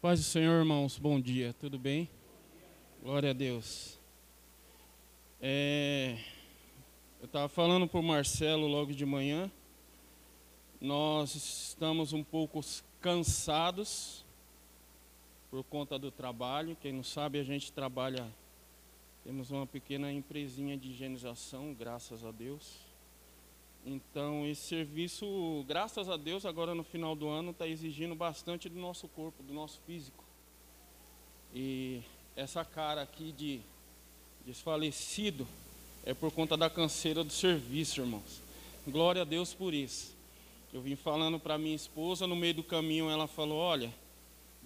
Paz do Senhor, irmãos, bom dia, tudo bem? Glória a Deus. É, eu estava falando para o Marcelo logo de manhã, nós estamos um pouco cansados por conta do trabalho. Quem não sabe, a gente trabalha, temos uma pequena empresinha de higienização, graças a Deus. Então, esse serviço, graças a Deus, agora no final do ano, está exigindo bastante do nosso corpo, do nosso físico. E essa cara aqui de desfalecido é por conta da canseira do serviço, irmãos. Glória a Deus por isso. Eu vim falando para minha esposa, no meio do caminho ela falou: Olha,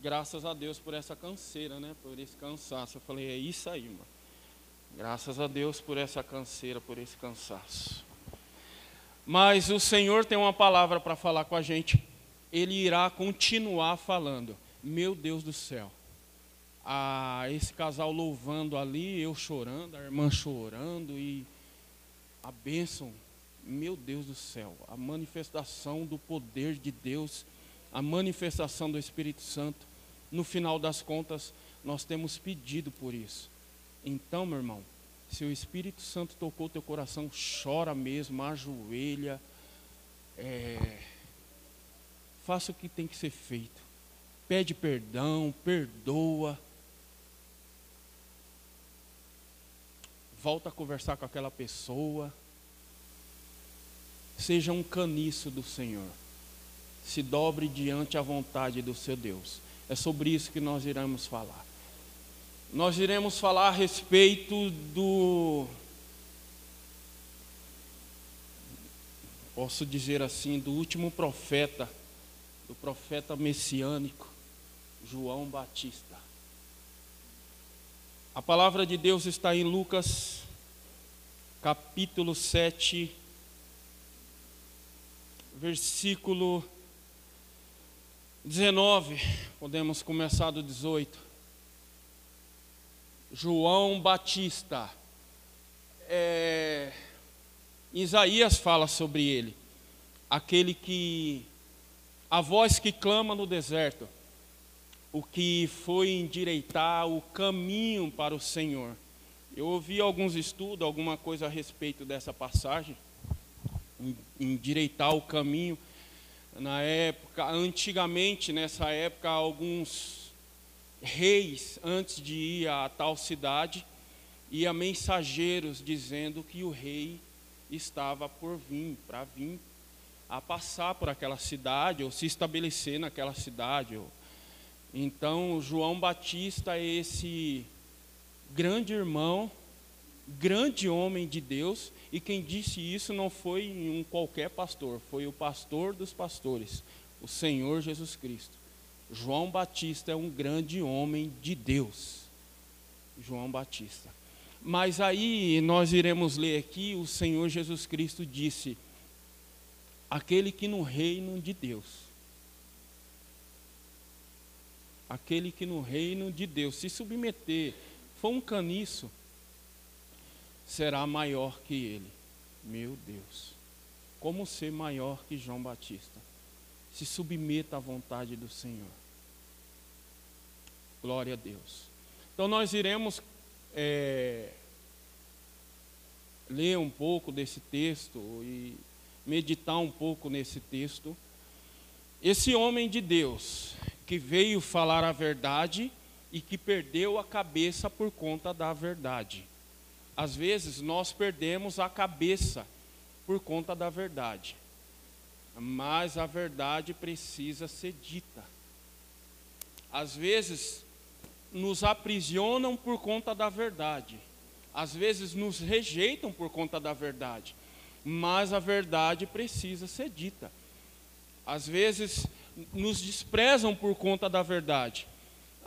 graças a Deus por essa canseira, né? Por esse cansaço. Eu falei: É isso aí, irmão. Graças a Deus por essa canseira, por esse cansaço. Mas o Senhor tem uma palavra para falar com a gente. Ele irá continuar falando. Meu Deus do céu. Ah, esse casal louvando ali, eu chorando, a irmã chorando e a bênção. Meu Deus do céu. A manifestação do poder de Deus, a manifestação do Espírito Santo. No final das contas, nós temos pedido por isso. Então, meu irmão, se o Espírito Santo tocou teu coração, chora mesmo, ajoelha. É, faça o que tem que ser feito. Pede perdão, perdoa. Volta a conversar com aquela pessoa. Seja um caniço do Senhor. Se dobre diante a vontade do seu Deus. É sobre isso que nós iremos falar nós iremos falar a respeito do. Posso dizer assim, do último profeta, do profeta messiânico, João Batista. A palavra de Deus está em Lucas, capítulo 7, versículo 19. Podemos começar do 18. João Batista. É, Isaías fala sobre ele, aquele que, a voz que clama no deserto, o que foi endireitar o caminho para o Senhor. Eu ouvi alguns estudos, alguma coisa a respeito dessa passagem, endireitar o caminho. Na época, antigamente, nessa época, alguns reis, antes de ir a tal cidade, ia mensageiros dizendo que o rei estava por vir, para vir a passar por aquela cidade, ou se estabelecer naquela cidade. Então, João Batista é esse grande irmão, grande homem de Deus, e quem disse isso não foi um qualquer pastor, foi o pastor dos pastores, o Senhor Jesus Cristo. João Batista é um grande homem de Deus. João Batista. Mas aí nós iremos ler aqui, o Senhor Jesus Cristo disse: aquele que no reino de Deus, aquele que no reino de Deus se submeter, for um caniço, será maior que ele. Meu Deus, como ser maior que João Batista? Se submeta à vontade do Senhor. Glória a Deus. Então nós iremos é, ler um pouco desse texto e meditar um pouco nesse texto. Esse homem de Deus que veio falar a verdade e que perdeu a cabeça por conta da verdade. Às vezes nós perdemos a cabeça por conta da verdade, mas a verdade precisa ser dita. Às vezes nos aprisionam por conta da verdade, às vezes nos rejeitam por conta da verdade, mas a verdade precisa ser dita. Às vezes nos desprezam por conta da verdade,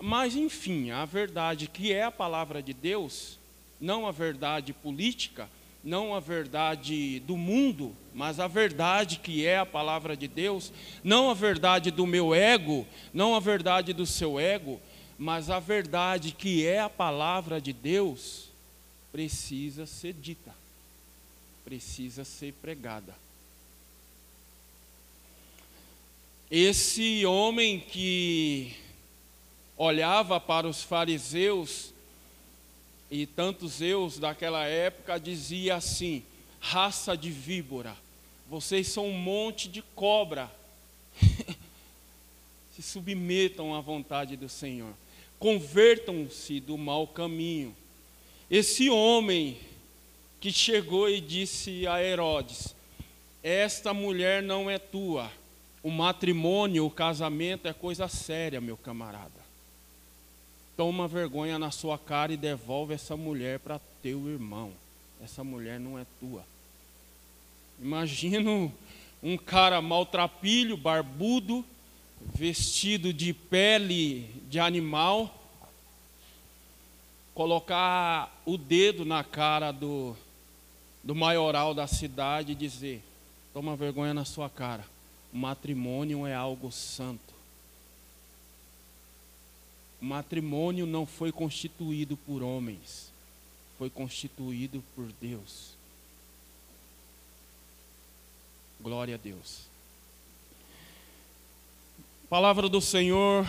mas enfim, a verdade que é a palavra de Deus, não a verdade política, não a verdade do mundo, mas a verdade que é a palavra de Deus, não a verdade do meu ego, não a verdade do seu ego, mas a verdade que é a palavra de Deus precisa ser dita, precisa ser pregada. Esse homem que olhava para os fariseus e tantos eus daquela época dizia assim: raça de víbora, vocês são um monte de cobra. Se submetam à vontade do Senhor. Convertam-se do mau caminho. Esse homem que chegou e disse a Herodes: Esta mulher não é tua. O matrimônio, o casamento é coisa séria, meu camarada. Toma vergonha na sua cara e devolve essa mulher para teu irmão. Essa mulher não é tua. Imagino um cara maltrapilho, barbudo, vestido de pele de animal, colocar o dedo na cara do, do maioral da cidade e dizer: toma vergonha na sua cara, o matrimônio é algo santo. O matrimônio não foi constituído por homens, foi constituído por Deus. Glória a Deus. Palavra do Senhor,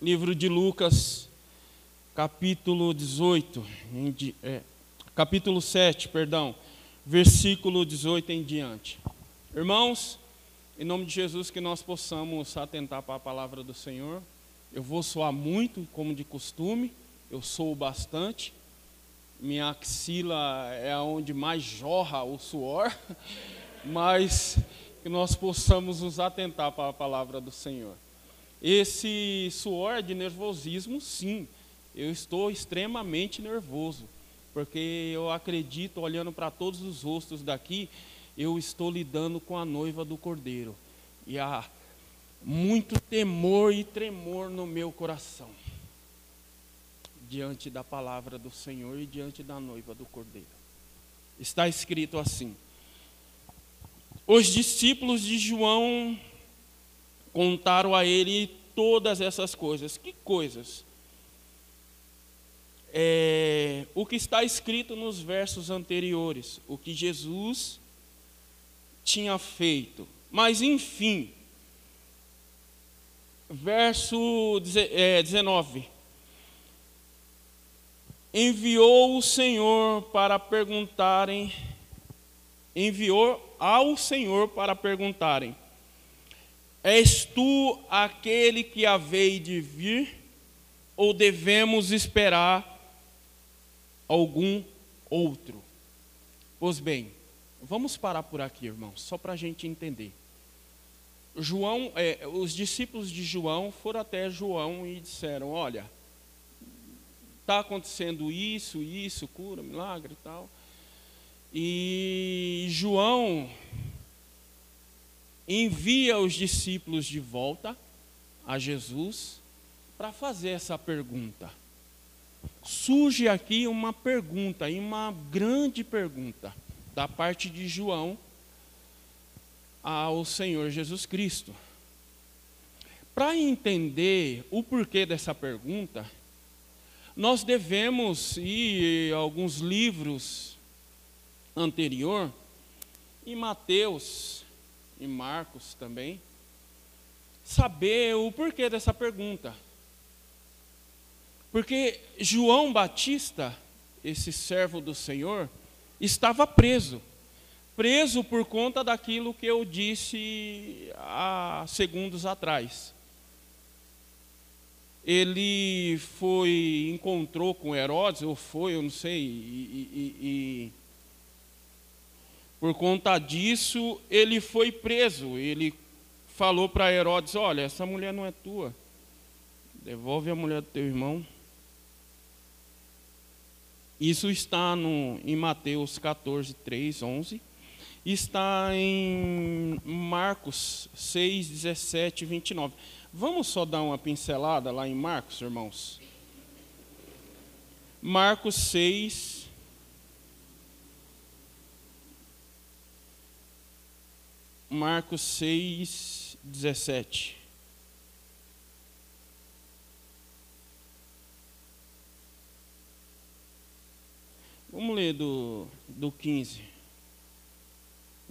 livro de Lucas, capítulo 18, em, é, capítulo 7, perdão, versículo 18 em diante. Irmãos, em nome de Jesus, que nós possamos atentar para a palavra do Senhor. Eu vou soar muito, como de costume, eu sou bastante. Minha axila é onde mais jorra o suor, mas que nós possamos nos atentar para a palavra do Senhor. Esse suor de nervosismo, sim. Eu estou extremamente nervoso, porque eu acredito, olhando para todos os rostos daqui, eu estou lidando com a noiva do Cordeiro. E a muito temor e tremor no meu coração diante da palavra do Senhor e diante da noiva do Cordeiro. Está escrito assim: Os discípulos de João contaram a ele todas essas coisas. Que coisas? É, o que está escrito nos versos anteriores, o que Jesus tinha feito. Mas, enfim, verso 19. É, enviou o Senhor para perguntarem, enviou ao Senhor para perguntarem: És tu aquele que havei de vir, ou devemos esperar algum outro? Pois bem, vamos parar por aqui, irmãos, só para a gente entender. João, é, os discípulos de João foram até João e disseram: Olha, está acontecendo isso, isso, cura, milagre e tal. E João envia os discípulos de volta a Jesus para fazer essa pergunta. Surge aqui uma pergunta, e uma grande pergunta, da parte de João ao Senhor Jesus Cristo. Para entender o porquê dessa pergunta, nós devemos ir a alguns livros anterior, em Mateus e Marcos também, saber o porquê dessa pergunta. Porque João Batista, esse servo do Senhor, estava preso preso por conta daquilo que eu disse há segundos atrás. Ele foi, encontrou com Herodes, ou foi, eu não sei, e, e, e por conta disso ele foi preso. Ele falou para Herodes: Olha, essa mulher não é tua, devolve a mulher do teu irmão. Isso está no, em Mateus 14, 3, 11 está em Marcos 6, 17 e 29. Vamos só dar uma pincelada lá em Marcos, irmãos? Marcos 6. Marcos 6, 17. Vamos ler do, do 15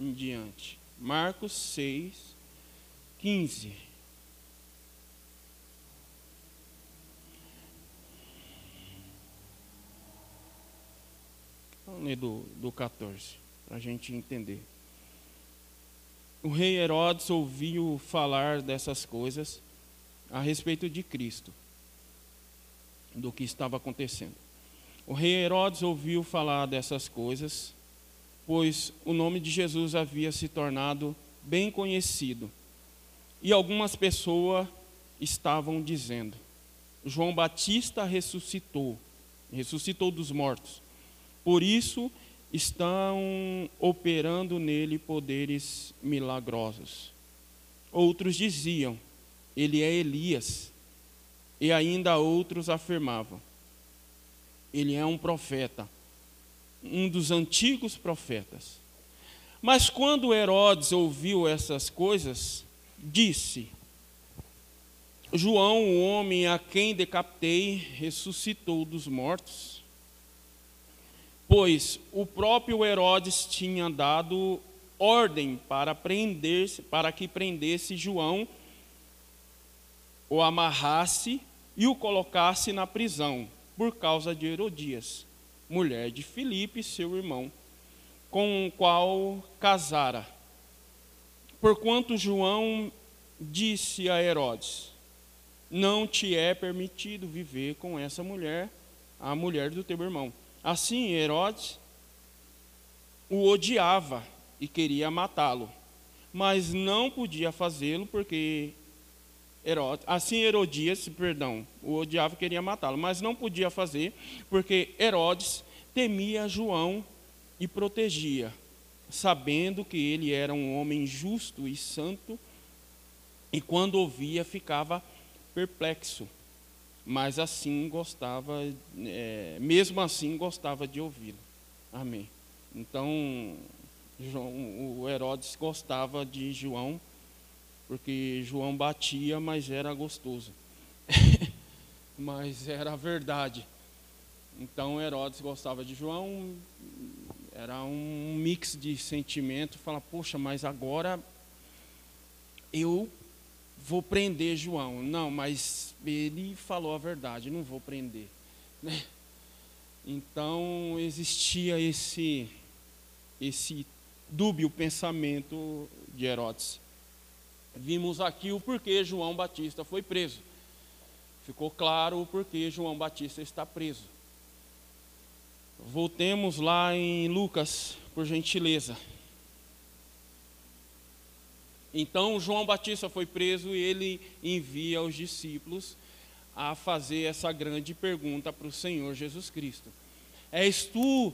em diante. Marcos 6, 15. Vamos ler do, do 14, para a gente entender. O rei Herodes ouviu falar dessas coisas a respeito de Cristo, do que estava acontecendo. O rei Herodes ouviu falar dessas coisas, pois o nome de Jesus havia se tornado bem conhecido. E algumas pessoas estavam dizendo: João Batista ressuscitou, ressuscitou dos mortos. Por isso estão operando nele poderes milagrosos. Outros diziam: Ele é Elias. E ainda outros afirmavam: Ele é um profeta, um dos antigos profetas. Mas quando Herodes ouviu essas coisas, disse: João, o homem a quem decapitei, ressuscitou dos mortos. Pois o próprio Herodes tinha dado ordem para prender, para que prendesse João, o amarrasse e o colocasse na prisão, por causa de Herodias, mulher de Filipe, seu irmão, com o qual casara. Porquanto João disse a Herodes: não te é permitido viver com essa mulher, a mulher do teu irmão. Assim, Herodes o odiava e queria matá-lo, mas não podia fazê-lo porque Herodes, assim Herodias, perdão, o odiava e queria matá-lo, mas não podia fazer porque Herodes temia João e protegia, sabendo que ele era um homem justo e santo, e quando ouvia ficava perplexo, mas assim gostava, é, mesmo assim gostava de ouvi-lo. Amém. Então, João, o Herodes gostava de João, porque João batia, mas era gostoso. mas era a verdade. Então Herodes gostava de João, era um mix de sentimento, fala, poxa, mas agora eu vou prender João. Não, mas ele falou a verdade, não vou prender. Né? Então existia esse, esse dúbio pensamento de Herodes. Vimos aqui o porquê João Batista foi preso. Ficou claro o porquê João Batista está preso. Voltemos lá em Lucas, por gentileza. Então João Batista foi preso e ele envia os discípulos a fazer essa grande pergunta para o Senhor Jesus Cristo: És tu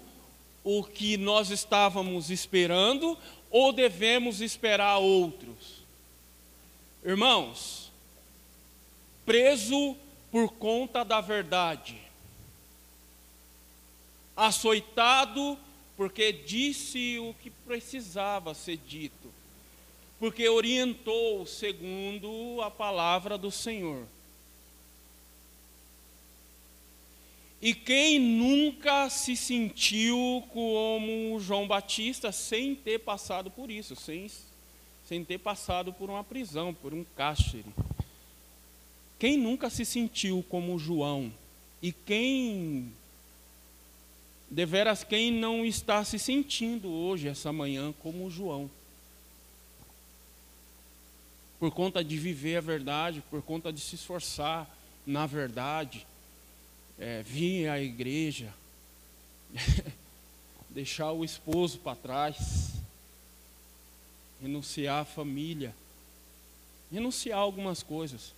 o que nós estávamos esperando ou devemos esperar outros? Irmãos, preso por conta da verdade, açoitado porque disse o que precisava ser dito porque orientou segundo a palavra do Senhor. E quem nunca se sentiu como João Batista sem ter passado por isso, sem, sem ter passado por uma prisão, por um cárcere? Quem nunca se sentiu como João? E quem, deveras, quem não está se sentindo hoje, essa manhã, como João? Por conta de viver a verdade, por conta de se esforçar na verdade, é, vir à igreja, deixar o esposo para trás, renunciar à família, renunciar a algumas coisas.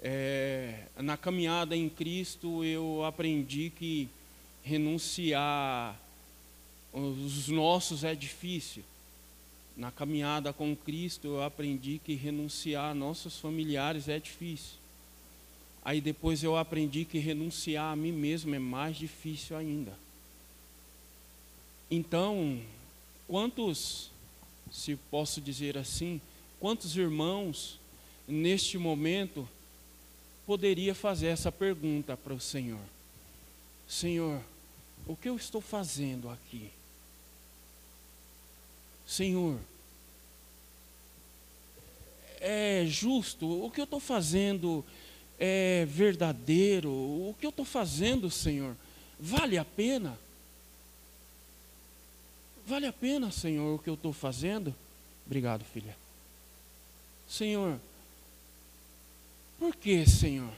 É, na caminhada em Cristo eu aprendi que renunciar os nossos é difícil na caminhada com Cristo, eu aprendi que renunciar a nossos familiares é difícil. Aí depois eu aprendi que renunciar a mim mesmo é mais difícil ainda. Então, quantos, se posso dizer assim, quantos irmãos neste momento poderia fazer essa pergunta para o Senhor? Senhor, o que eu estou fazendo aqui? Senhor, é justo, o que eu estou fazendo é verdadeiro, o que eu estou fazendo, Senhor, vale a pena? Vale a pena, Senhor, o que eu estou fazendo? Obrigado, filha. Senhor, por que, Senhor?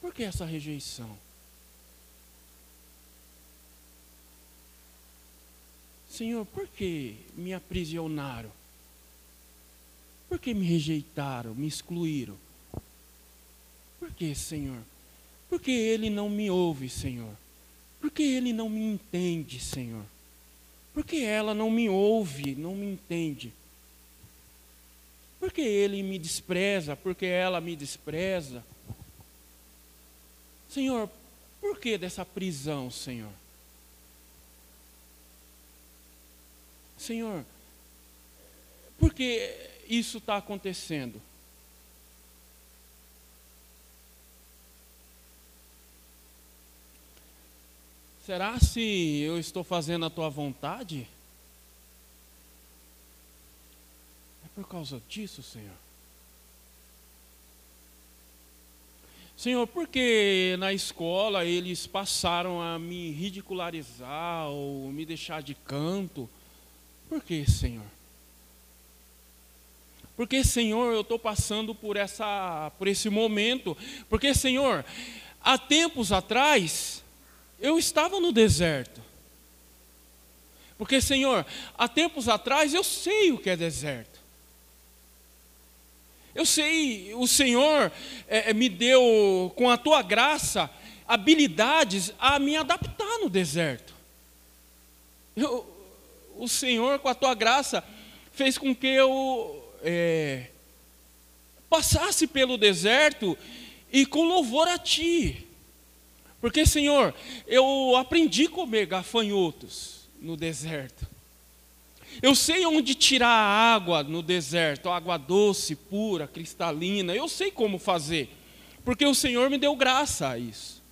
Por que essa rejeição? Senhor, por que me aprisionaram? Por que me rejeitaram, me excluíram? Por que, Senhor? Porque Ele não me ouve, Senhor. Porque Ele não me entende, Senhor. Porque ela não me ouve, não me entende. Porque Ele me despreza, porque ela me despreza. Senhor, por que dessa prisão, Senhor? Senhor, por que isso está acontecendo? Será se eu estou fazendo a tua vontade? É por causa disso, Senhor. Senhor, porque na escola eles passaram a me ridicularizar ou me deixar de canto? Por que, Senhor? Porque, Senhor, eu estou passando por, essa, por esse momento. Porque, Senhor, há tempos atrás, eu estava no deserto. Porque, Senhor, há tempos atrás eu sei o que é deserto. Eu sei, o Senhor é, me deu, com a tua graça, habilidades a me adaptar no deserto. Eu, o Senhor, com a tua graça, fez com que eu é, passasse pelo deserto e com louvor a Ti. Porque, Senhor, eu aprendi a comer gafanhotos no deserto. Eu sei onde tirar a água no deserto, água doce, pura, cristalina. Eu sei como fazer, porque o Senhor me deu graça a isso.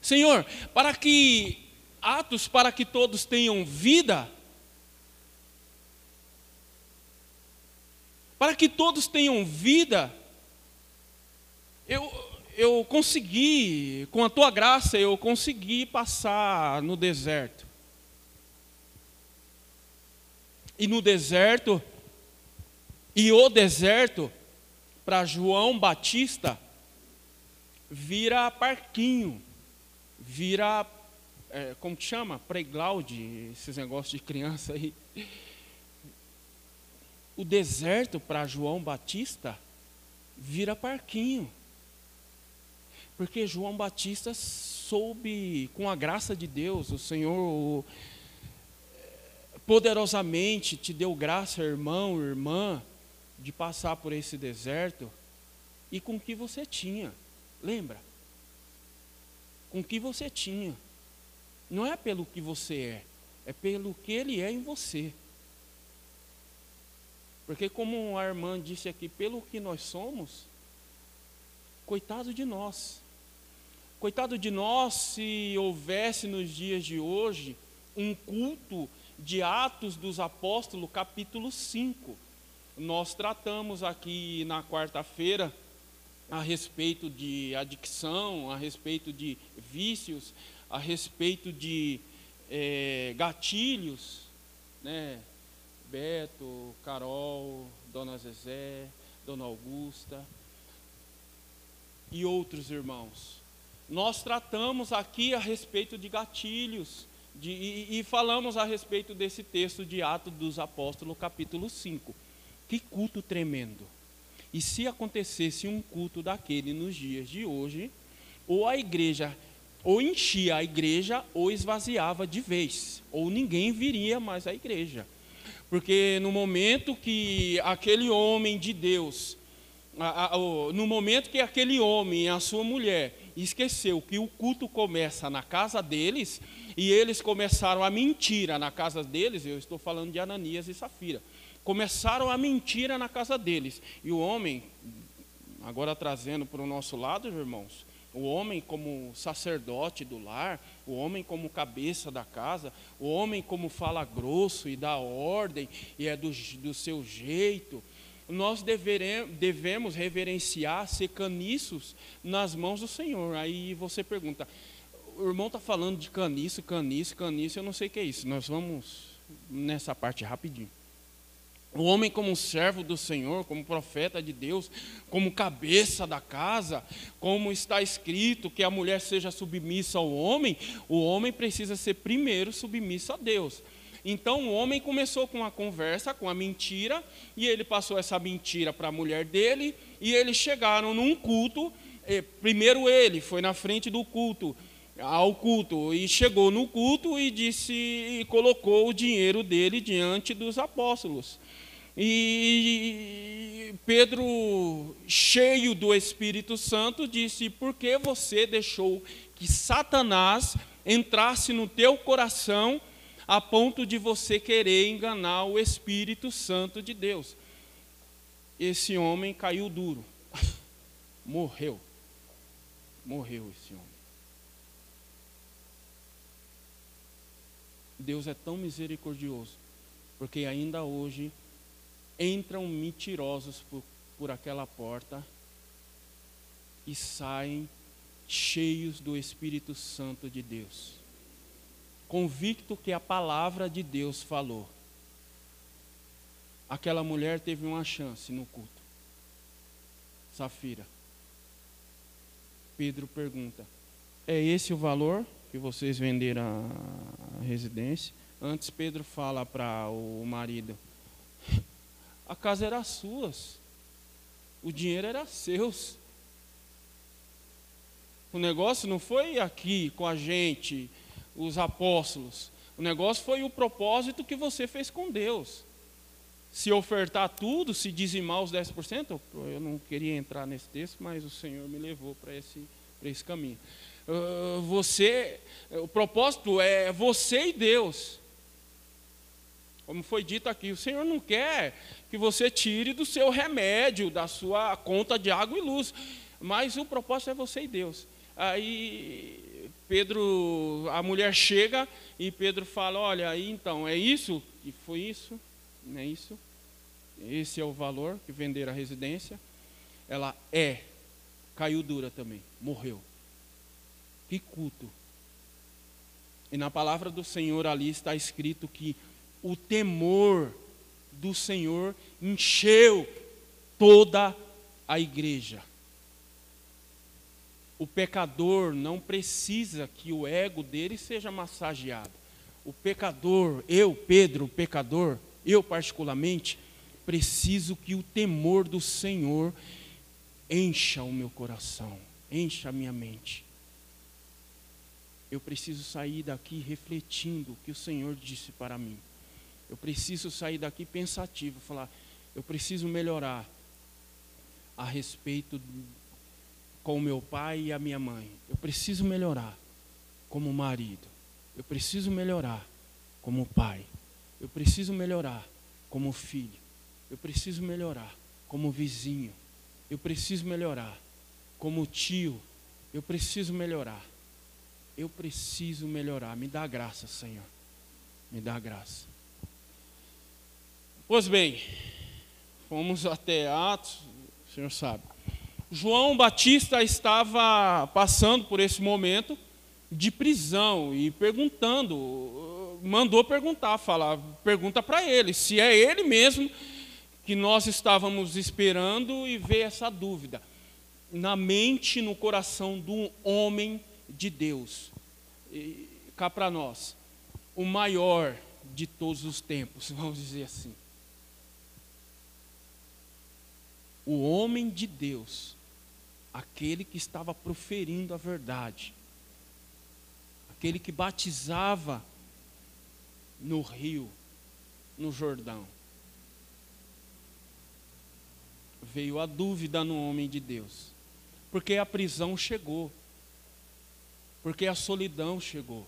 Senhor, para que atos para que todos tenham vida, para que todos tenham vida, eu, eu consegui, com a tua graça, eu consegui passar no deserto. E no deserto, e o deserto, para João Batista, vira parquinho, vira é, como que chama? Playground, esses negócios de criança aí. O deserto para João Batista vira parquinho. Porque João Batista soube, com a graça de Deus, o Senhor poderosamente te deu graça, irmão, irmã, de passar por esse deserto e com o que você tinha. Lembra? Com o que você tinha. Não é pelo que você é, é pelo que Ele é em você. Porque, como a irmã disse aqui, pelo que nós somos, coitado de nós. Coitado de nós se houvesse nos dias de hoje um culto de Atos dos Apóstolos, capítulo 5. Nós tratamos aqui na quarta-feira a respeito de adicção, a respeito de vícios, a respeito de é, gatilhos, né? Beto, Carol, Dona Zezé, Dona Augusta e outros irmãos. Nós tratamos aqui a respeito de gatilhos de, e, e falamos a respeito desse texto de Atos dos Apóstolos, capítulo 5. Que culto tremendo! E se acontecesse um culto daquele nos dias de hoje, ou a igreja ou enchia a igreja ou esvaziava de vez, ou ninguém viria mais à igreja. Porque no momento que aquele homem de Deus, no momento que aquele homem e a sua mulher esqueceu que o culto começa na casa deles, e eles começaram a mentira na casa deles, eu estou falando de Ananias e Safira, começaram a mentira na casa deles, e o homem, agora trazendo para o nosso lado, irmãos, o homem como sacerdote do lar, o homem como cabeça da casa, o homem como fala grosso e dá ordem e é do, do seu jeito. Nós devemos reverenciar, ser caniços nas mãos do Senhor. Aí você pergunta, o irmão está falando de caniço, caniço, caniço, eu não sei o que é isso. Nós vamos nessa parte rapidinho. O homem, como servo do Senhor, como profeta de Deus, como cabeça da casa, como está escrito que a mulher seja submissa ao homem, o homem precisa ser primeiro submisso a Deus. Então o homem começou com a conversa, com a mentira, e ele passou essa mentira para a mulher dele, e eles chegaram num culto. Primeiro ele foi na frente do culto, ao culto, e chegou no culto e disse e colocou o dinheiro dele diante dos apóstolos. E Pedro, cheio do Espírito Santo, disse: Por que você deixou que Satanás entrasse no teu coração a ponto de você querer enganar o Espírito Santo de Deus? Esse homem caiu duro, morreu. Morreu esse homem. Deus é tão misericordioso, porque ainda hoje entram mentirosos por, por aquela porta e saem cheios do Espírito Santo de Deus, convicto que a palavra de Deus falou. Aquela mulher teve uma chance no culto. Safira. Pedro pergunta: É esse o valor que vocês venderam a residência? Antes Pedro fala para o marido: a casa era suas, o dinheiro era seus. O negócio não foi aqui com a gente, os apóstolos. O negócio foi o propósito que você fez com Deus. Se ofertar tudo, se dizimar os 10%, eu não queria entrar nesse texto, mas o Senhor me levou para esse, esse caminho. Uh, você, o propósito é você e Deus. Como foi dito aqui, o Senhor não quer que você tire do seu remédio, da sua conta de água e luz, mas o propósito é você e Deus. Aí Pedro, a mulher chega e Pedro fala: Olha, então, é isso? que foi isso? Não é isso? Esse é o valor que vender a residência. Ela é, caiu dura também, morreu. Que culto. E na palavra do Senhor ali está escrito que o temor do Senhor encheu toda a igreja. O pecador não precisa que o ego dele seja massageado. O pecador, eu, Pedro, o pecador, eu particularmente, preciso que o temor do Senhor encha o meu coração, encha a minha mente. Eu preciso sair daqui refletindo o que o Senhor disse para mim. Eu preciso sair daqui pensativo, falar, eu preciso melhorar a respeito com o meu pai e a minha mãe. Eu preciso melhorar como marido. Eu preciso melhorar como pai. Eu preciso melhorar como filho. Eu preciso melhorar como vizinho. Eu preciso melhorar como tio. Eu preciso melhorar. Eu preciso melhorar. Me dá graça, Senhor. Me dá graça. Pois bem, fomos até Atos, o senhor sabe. João Batista estava passando por esse momento de prisão e perguntando, mandou perguntar, falar, pergunta para ele se é ele mesmo que nós estávamos esperando e ver essa dúvida na mente, no coração do homem de Deus. E, cá para nós, o maior de todos os tempos, vamos dizer assim. O homem de Deus, aquele que estava proferindo a verdade, aquele que batizava no rio, no Jordão. Veio a dúvida no homem de Deus, porque a prisão chegou, porque a solidão chegou.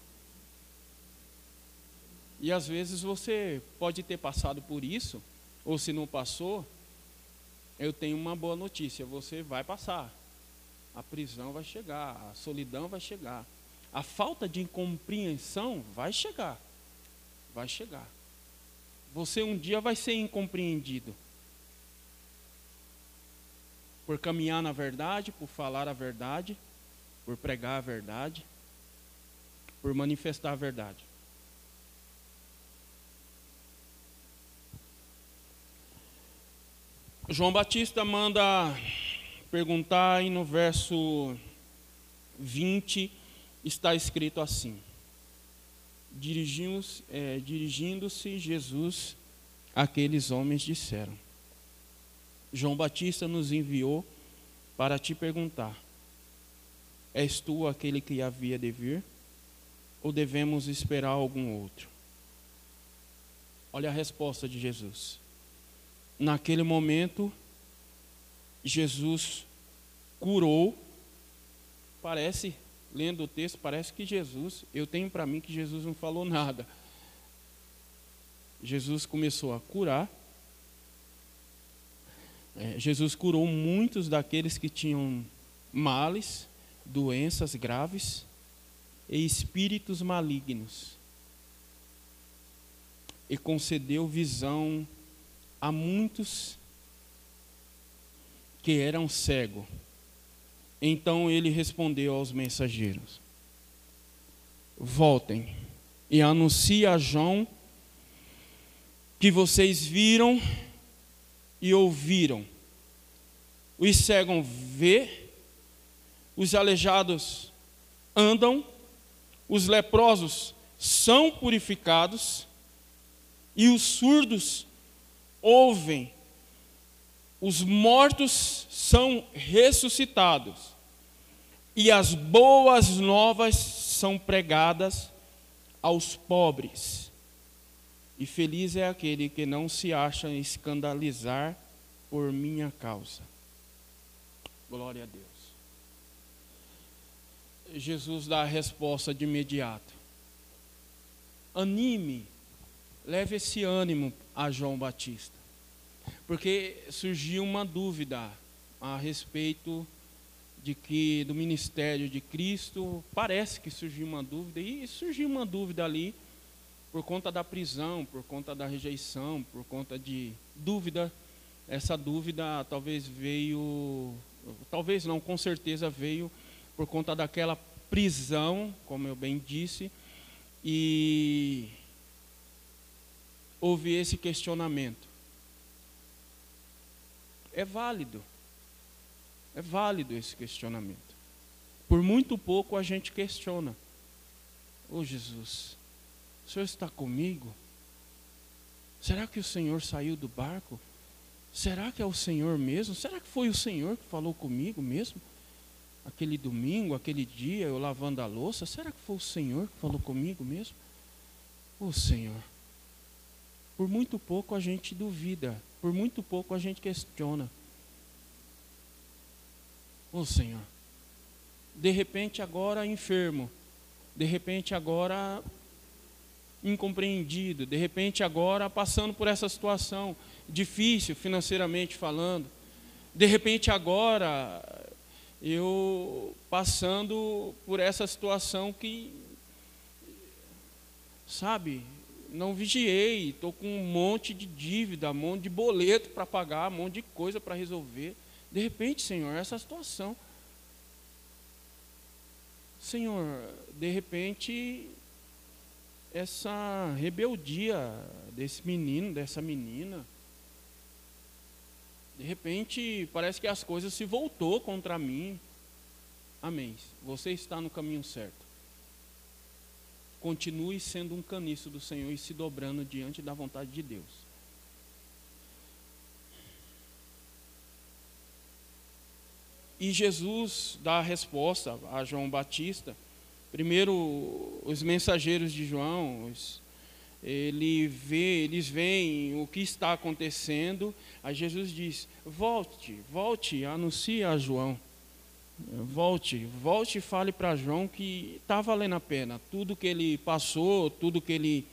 E às vezes você pode ter passado por isso, ou se não passou, eu tenho uma boa notícia: você vai passar. A prisão vai chegar, a solidão vai chegar, a falta de incompreensão vai chegar. Vai chegar. Você um dia vai ser incompreendido. Por caminhar na verdade, por falar a verdade, por pregar a verdade. por manifestar a verdade. João Batista manda perguntar e no verso 20 está escrito assim: Dirigindo-se é, dirigindo Jesus àqueles homens disseram: João Batista nos enviou para te perguntar: És tu aquele que havia de vir? Ou devemos esperar algum outro? Olha a resposta de Jesus. Naquele momento, Jesus curou. Parece, lendo o texto, parece que Jesus, eu tenho para mim que Jesus não falou nada. Jesus começou a curar. É, Jesus curou muitos daqueles que tinham males, doenças graves e espíritos malignos. E concedeu visão a muitos que eram cegos. Então ele respondeu aos mensageiros: Voltem e anuncie a João que vocês viram e ouviram. Os cegos vê, os aleijados andam, os leprosos são purificados e os surdos ouvem os mortos são ressuscitados e as boas novas são pregadas aos pobres. E feliz é aquele que não se acha escandalizar por minha causa. Glória a Deus. Jesus dá a resposta de imediato. Anime, leve esse ânimo a João Batista porque surgiu uma dúvida a respeito de que do ministério de Cristo, parece que surgiu uma dúvida, e surgiu uma dúvida ali por conta da prisão, por conta da rejeição, por conta de dúvida. Essa dúvida talvez veio, talvez não, com certeza veio por conta daquela prisão, como eu bem disse, e houve esse questionamento é válido. É válido esse questionamento. Por muito pouco a gente questiona. Ô oh, Jesus, o Senhor está comigo? Será que o Senhor saiu do barco? Será que é o Senhor mesmo? Será que foi o Senhor que falou comigo mesmo? Aquele domingo, aquele dia, eu lavando a louça, será que foi o Senhor que falou comigo mesmo? Ô oh, Senhor, por muito pouco a gente duvida por muito pouco a gente questiona. Ô oh, Senhor, de repente agora enfermo, de repente agora incompreendido, de repente agora passando por essa situação difícil financeiramente falando, de repente agora eu passando por essa situação que, sabe, não vigiei, estou com um monte de dívida, um monte de boleto para pagar, um monte de coisa para resolver. De repente, Senhor, essa situação. Senhor, de repente, essa rebeldia desse menino, dessa menina, de repente parece que as coisas se voltou contra mim. Amém. Você está no caminho certo continue sendo um caniço do Senhor e se dobrando diante da vontade de Deus. E Jesus dá a resposta a João Batista. Primeiro, os mensageiros de João, os, ele vê, eles veem o que está acontecendo. Aí Jesus diz: Volte, volte, anuncie a João. Volte, volte e fale para João que está valendo a pena. Tudo que ele passou, tudo que ele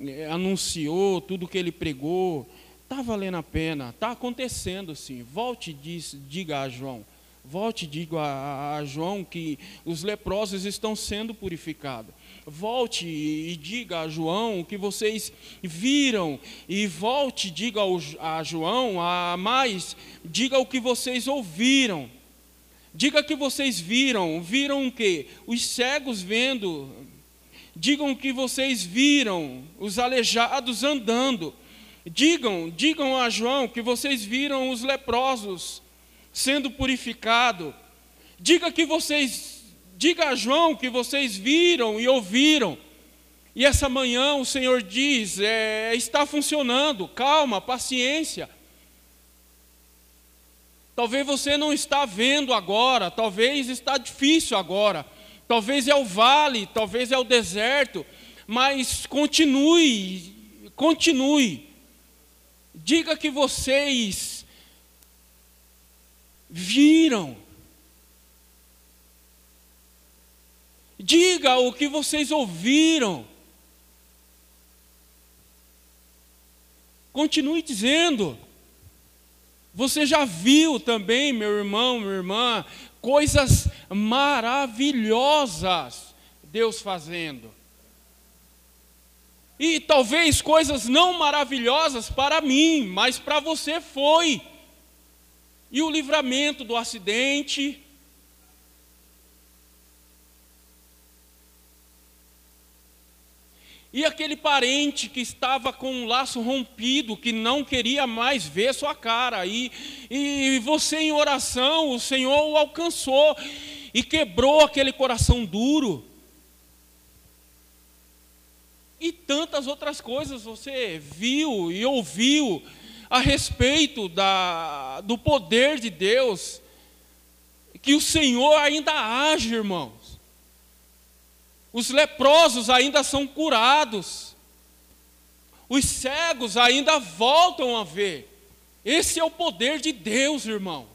eh, anunciou, tudo que ele pregou, está valendo a pena, está acontecendo sim. Volte e diga a João. Volte e diga a, a, João que os leprosos estão sendo purificados. Volte e diga a João que vocês viram. E volte e diga ao, a João, a mais, diga o que vocês ouviram. Diga que vocês viram, viram o quê? Os cegos vendo, Digam que vocês viram os aleijados andando. Digam, digam a João que vocês viram os leprosos sendo purificados. Diga que vocês, diga a João que vocês viram e ouviram. E essa manhã o Senhor diz: é, está funcionando, calma, paciência. Talvez você não está vendo agora, talvez está difícil agora, talvez é o vale, talvez é o deserto, mas continue, continue. Diga que vocês viram. Diga o que vocês ouviram. Continue dizendo. Você já viu também, meu irmão, minha irmã, coisas maravilhosas Deus fazendo. E talvez coisas não maravilhosas para mim, mas para você foi. E o livramento do acidente, E aquele parente que estava com um laço rompido, que não queria mais ver sua cara, e, e você em oração, o Senhor o alcançou e quebrou aquele coração duro. E tantas outras coisas você viu e ouviu a respeito da, do poder de Deus, que o Senhor ainda age, irmão. Os leprosos ainda são curados. Os cegos ainda voltam a ver. Esse é o poder de Deus, irmão.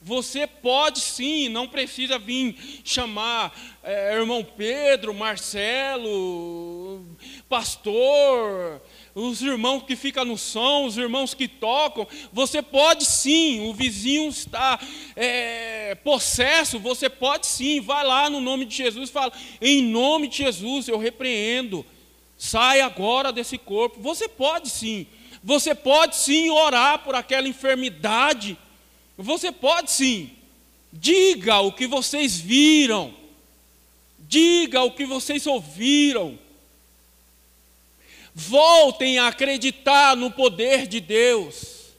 Você pode sim, não precisa vir chamar é, irmão Pedro, Marcelo, pastor, os irmãos que ficam no som, os irmãos que tocam, você pode sim, o vizinho está é, possesso, você pode sim, vai lá no nome de Jesus e fala, em nome de Jesus eu repreendo, sai agora desse corpo. Você pode sim, você pode sim orar por aquela enfermidade, você pode sim, diga o que vocês viram, diga o que vocês ouviram, Voltem a acreditar no poder de Deus.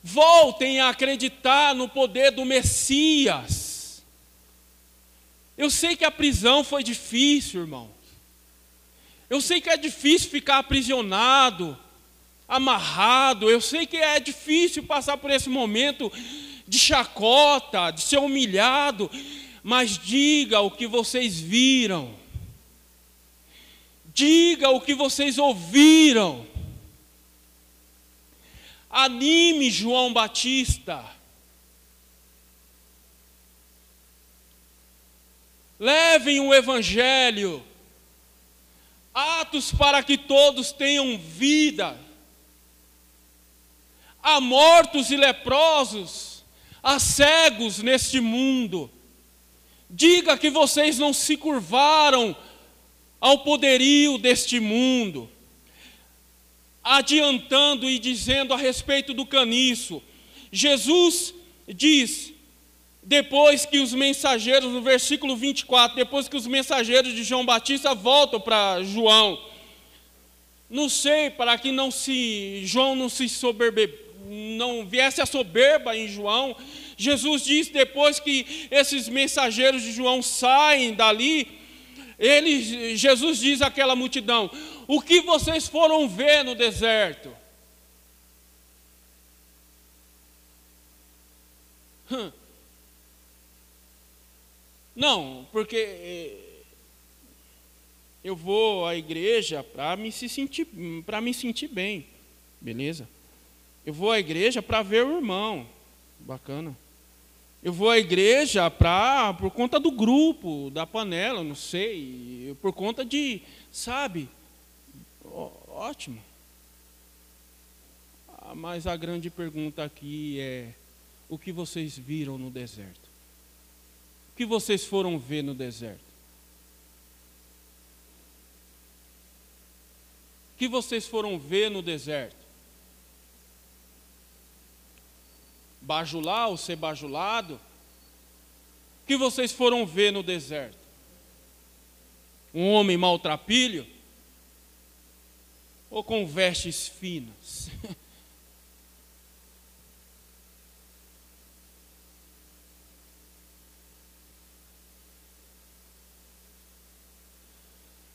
Voltem a acreditar no poder do Messias. Eu sei que a prisão foi difícil, irmãos. Eu sei que é difícil ficar aprisionado, amarrado. Eu sei que é difícil passar por esse momento de chacota, de ser humilhado. Mas diga o que vocês viram Diga o que vocês ouviram. Anime João Batista. Levem o Evangelho. Atos para que todos tenham vida. Há mortos e leprosos, há cegos neste mundo. Diga que vocês não se curvaram ao poderio deste mundo, adiantando e dizendo a respeito do caniço. Jesus diz, depois que os mensageiros, no versículo 24, depois que os mensageiros de João Batista voltam para João, não sei, para que não se João não se soberbe, não viesse a soberba em João, Jesus diz depois que esses mensageiros de João saem dali, ele, Jesus diz àquela multidão: O que vocês foram ver no deserto? Não, porque eh, eu vou à igreja para me sentir para me sentir bem, beleza? Eu vou à igreja para ver o irmão, bacana. Eu vou à igreja pra, por conta do grupo, da panela, não sei, por conta de, sabe? Ó, ótimo. Ah, mas a grande pergunta aqui é: o que vocês viram no deserto? O que vocês foram ver no deserto? O que vocês foram ver no deserto? Bajular ou ser bajulado? O que vocês foram ver no deserto? Um homem maltrapilho? Ou com vestes finas?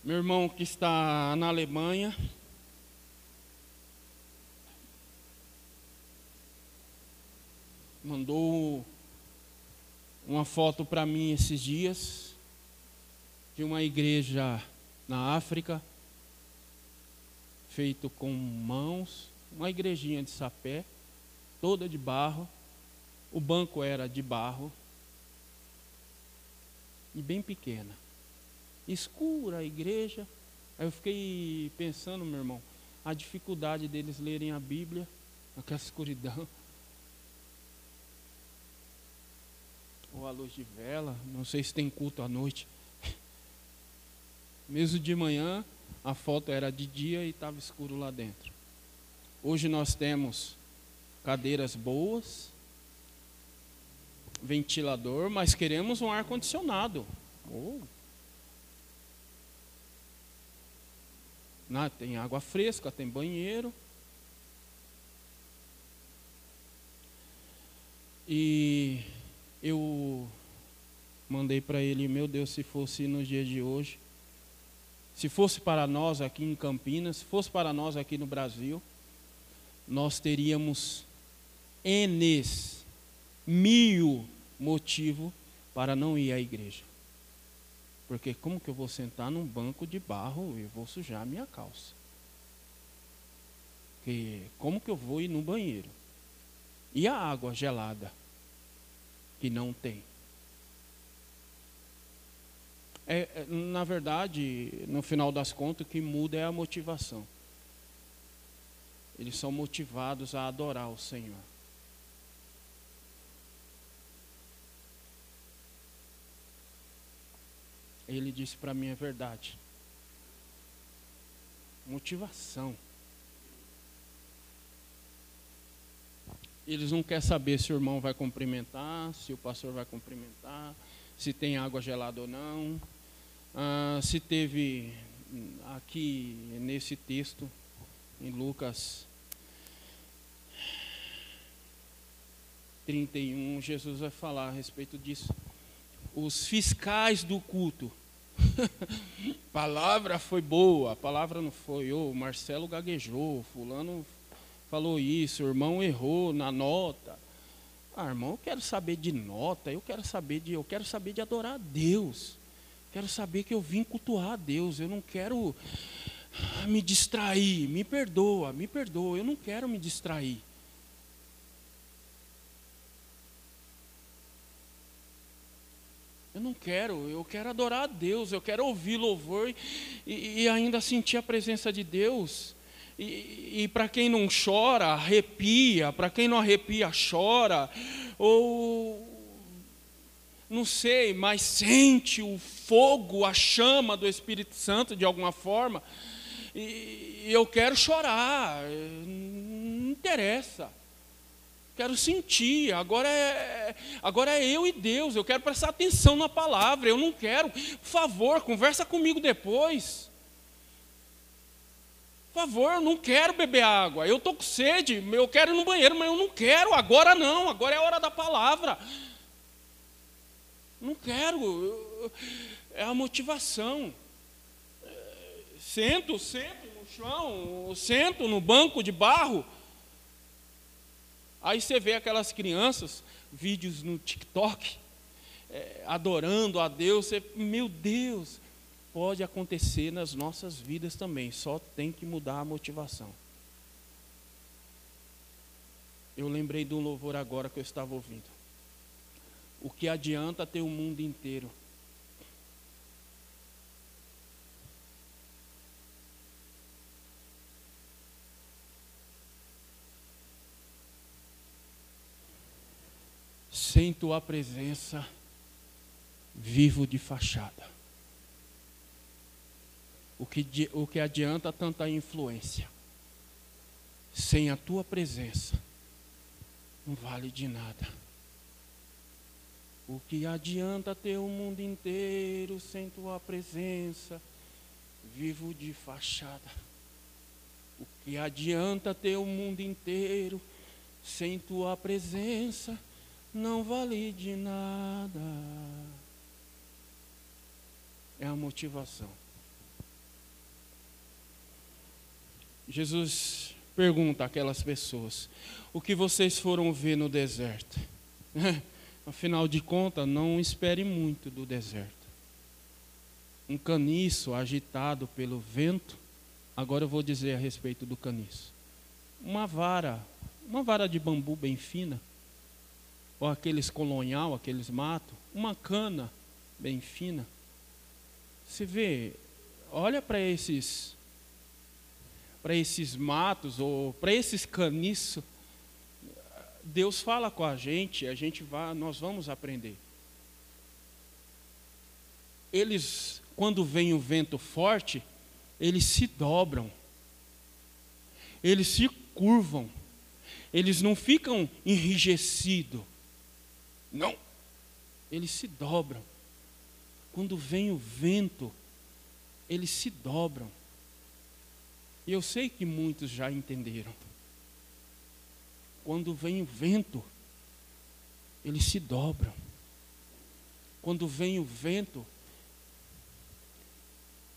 Meu irmão que está na Alemanha, mandou uma foto para mim esses dias de uma igreja na África, feito com mãos, uma igrejinha de sapé, toda de barro. O banco era de barro e bem pequena. Escura a igreja. Aí eu fiquei pensando, meu irmão, a dificuldade deles lerem a Bíblia, aquela escuridão. Ou a luz de vela, não sei se tem culto à noite. Mesmo de manhã, a foto era de dia e estava escuro lá dentro. Hoje nós temos cadeiras boas, ventilador, mas queremos um ar condicionado. Oh. Tem água fresca, tem banheiro. E eu mandei para ele, meu Deus, se fosse nos dias de hoje, se fosse para nós aqui em Campinas, se fosse para nós aqui no Brasil, nós teríamos Enes, mil motivo para não ir à igreja. Porque como que eu vou sentar num banco de barro e vou sujar minha calça? Que, como que eu vou ir no banheiro? E a água gelada? Que não tem. É, é, na verdade, no final das contas, o que muda é a motivação. Eles são motivados a adorar o Senhor. Ele disse para mim a verdade. Motivação. Eles não querem saber se o irmão vai cumprimentar, se o pastor vai cumprimentar, se tem água gelada ou não. Ah, se teve aqui nesse texto, em Lucas 31, Jesus vai falar a respeito disso. Os fiscais do culto. palavra foi boa, a palavra não foi. Oh, Marcelo gaguejou, fulano falou isso, o irmão errou na nota. Ah, irmão, eu quero saber de nota, eu quero saber de, eu quero saber de adorar a Deus. Quero saber que eu vim cultuar a Deus. Eu não quero me distrair. Me perdoa, me perdoa. Eu não quero me distrair. Eu não quero, eu quero adorar a Deus, eu quero ouvir louvor e, e ainda sentir a presença de Deus. E, e para quem não chora, arrepia, para quem não arrepia, chora, ou não sei, mas sente o fogo, a chama do Espírito Santo de alguma forma, e, e eu quero chorar, não interessa. Quero sentir, agora é, agora é eu e Deus, eu quero prestar atenção na palavra, eu não quero, por favor, conversa comigo depois favor, eu não quero beber água. Eu estou com sede, eu quero ir no banheiro, mas eu não quero, agora não, agora é a hora da palavra. Não quero, é a motivação. Sento, sento no chão, sento no banco de barro. Aí você vê aquelas crianças, vídeos no TikTok, é, adorando a Deus. Você, meu Deus, pode acontecer nas nossas vidas também, só tem que mudar a motivação. Eu lembrei um louvor agora que eu estava ouvindo. O que adianta ter o mundo inteiro? Sem tua presença, vivo de fachada o que, o que adianta tanta influência? Sem a tua presença, não vale de nada. O que adianta ter o mundo inteiro sem tua presença? Vivo de fachada. O que adianta ter o mundo inteiro sem tua presença? Não vale de nada. É a motivação. Jesus pergunta àquelas pessoas: O que vocês foram ver no deserto? Afinal de contas, não espere muito do deserto. Um caniço agitado pelo vento. Agora eu vou dizer a respeito do caniço. Uma vara, uma vara de bambu bem fina, ou aqueles colonial, aqueles mato, uma cana bem fina. Se vê, olha para esses para esses matos ou para esses caniços Deus fala com a gente, a gente vai, nós vamos aprender. Eles, quando vem o vento forte, eles se dobram. Eles se curvam. Eles não ficam enrijecidos. Não. Eles se dobram. Quando vem o vento, eles se dobram. E eu sei que muitos já entenderam quando vem o vento, eles se dobram. Quando vem o vento,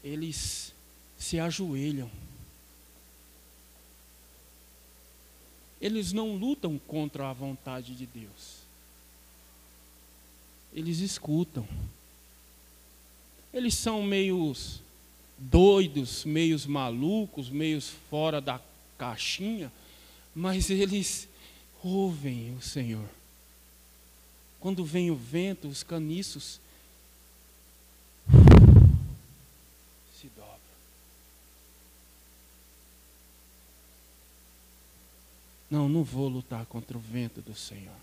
eles se ajoelham. Eles não lutam contra a vontade de Deus. Eles escutam. Eles são meios doidos, meios malucos, meios fora da caixinha, mas eles ouvem o Senhor. Quando vem o vento, os caniços se dobram. Não, não vou lutar contra o vento do Senhor.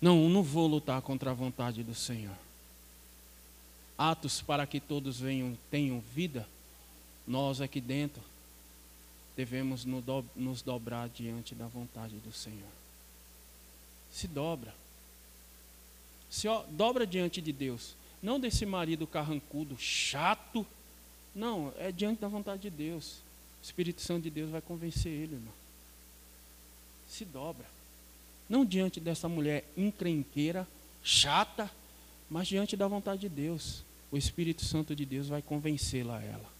Não, não vou lutar contra a vontade do Senhor. Atos para que todos venham, tenham vida, nós aqui dentro devemos nos dobrar diante da vontade do Senhor. Se dobra. Se dobra diante de Deus. Não desse marido carrancudo, chato. Não, é diante da vontade de Deus. O Espírito Santo de Deus vai convencer ele, irmão. Se dobra. Não diante dessa mulher encrenqueira, chata, mas diante da vontade de Deus. O Espírito Santo de Deus vai convencê-la a ela.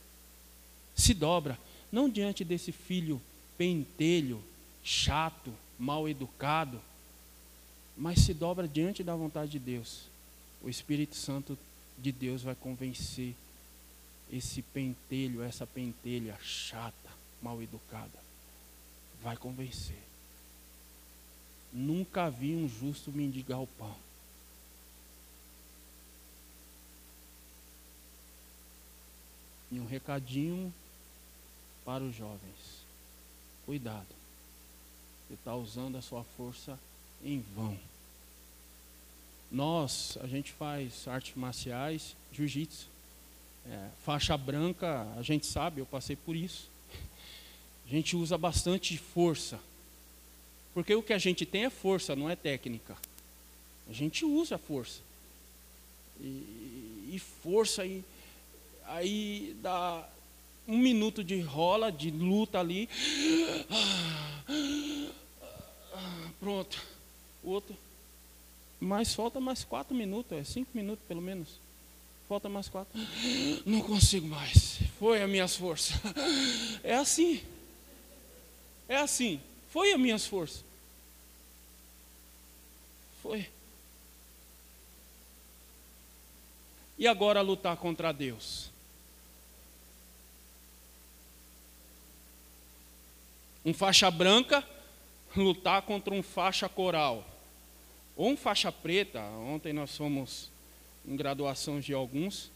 Se dobra não diante desse filho pentelho, chato, mal educado, mas se dobra diante da vontade de Deus. O Espírito Santo de Deus vai convencer esse pentelho, essa pentelha chata, mal educada. Vai convencer. Nunca vi um justo mendigar o pão. E um recadinho para os jovens. Cuidado. Você está usando a sua força em vão. Nós, a gente faz artes marciais, jiu-jitsu. É, faixa branca, a gente sabe, eu passei por isso. A gente usa bastante força. Porque o que a gente tem é força, não é técnica. A gente usa força. E, e força aí, aí dá, um minuto de rola, de luta ali. Pronto. O outro. Mas falta mais quatro minutos, é cinco minutos pelo menos. Falta mais quatro. Não consigo mais. Foi as minhas forças. É assim. É assim. Foi as minhas forças. Foi. E agora lutar contra Deus? Um faixa branca lutar contra um faixa coral. Ou um faixa preta, ontem nós fomos em graduação de alguns,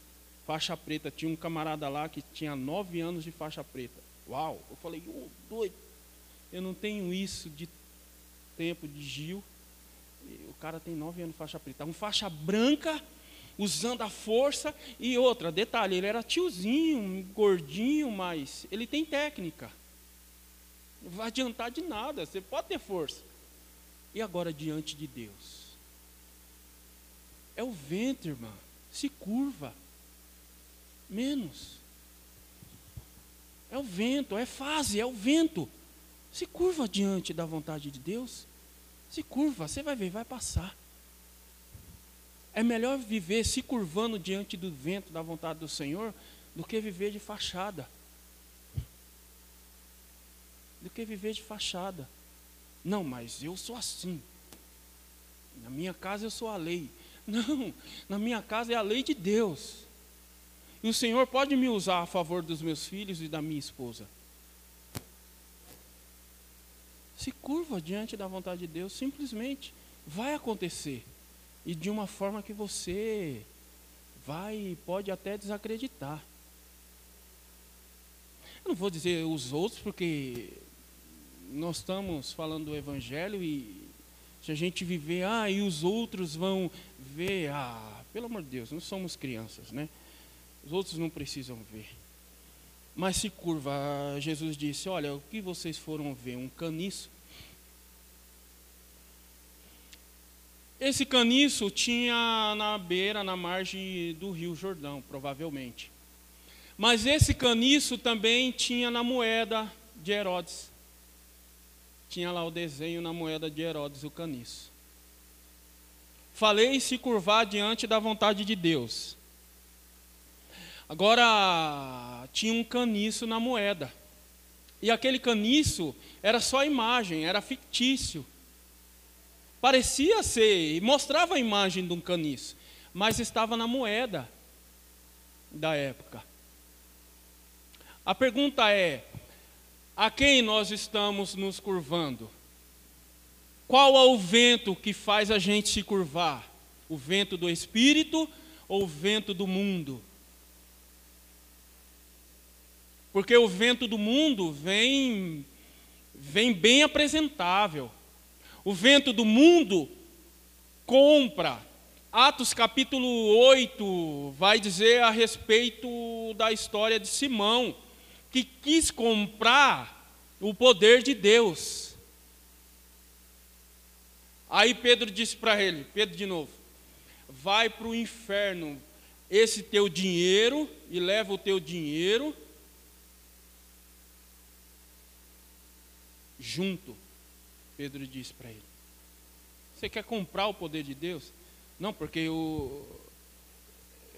faixa preta, tinha um camarada lá que tinha nove anos de faixa preta. Uau! Eu falei, oh, doido, eu não tenho isso de tempo de Gil. O cara tem nove anos de faixa preta. Um faixa branca, usando a força. E outra, detalhe, ele era tiozinho, gordinho, mas ele tem técnica. Não vai adiantar de nada. Você pode ter força. E agora diante de Deus? É o vento, irmã. Se curva. Menos. É o vento, é fase, é o vento. Se curva diante da vontade de Deus. Se curva, você vai ver, vai passar. É melhor viver se curvando diante do vento da vontade do Senhor do que viver de fachada. Do que viver de fachada. Não, mas eu sou assim. Na minha casa eu sou a lei. Não, na minha casa é a lei de Deus. E o Senhor pode me usar a favor dos meus filhos e da minha esposa. Se curva diante da vontade de Deus, simplesmente vai acontecer. E de uma forma que você vai, pode até desacreditar. Eu não vou dizer os outros, porque nós estamos falando do Evangelho e se a gente viver, ah, e os outros vão ver, ah, pelo amor de Deus, não somos crianças, né? Os outros não precisam ver. Mas se curva, Jesus disse: Olha, o que vocês foram ver? Um caniço Esse caniço tinha na beira, na margem do rio Jordão, provavelmente. Mas esse caniço também tinha na moeda de Herodes. Tinha lá o desenho na moeda de Herodes, o caniço. Falei se curvar diante da vontade de Deus. Agora, tinha um caniço na moeda. E aquele caniço era só imagem, era fictício. Parecia ser, e mostrava a imagem de um caniço, mas estava na moeda da época. A pergunta é: a quem nós estamos nos curvando? Qual é o vento que faz a gente se curvar? O vento do espírito ou o vento do mundo? Porque o vento do mundo vem vem bem apresentável o vento do mundo compra. Atos capítulo 8 vai dizer a respeito da história de Simão, que quis comprar o poder de Deus. Aí Pedro disse para ele, Pedro de novo, vai para o inferno esse teu dinheiro e leva o teu dinheiro junto Pedro disse para ele: Você quer comprar o poder de Deus? Não, porque o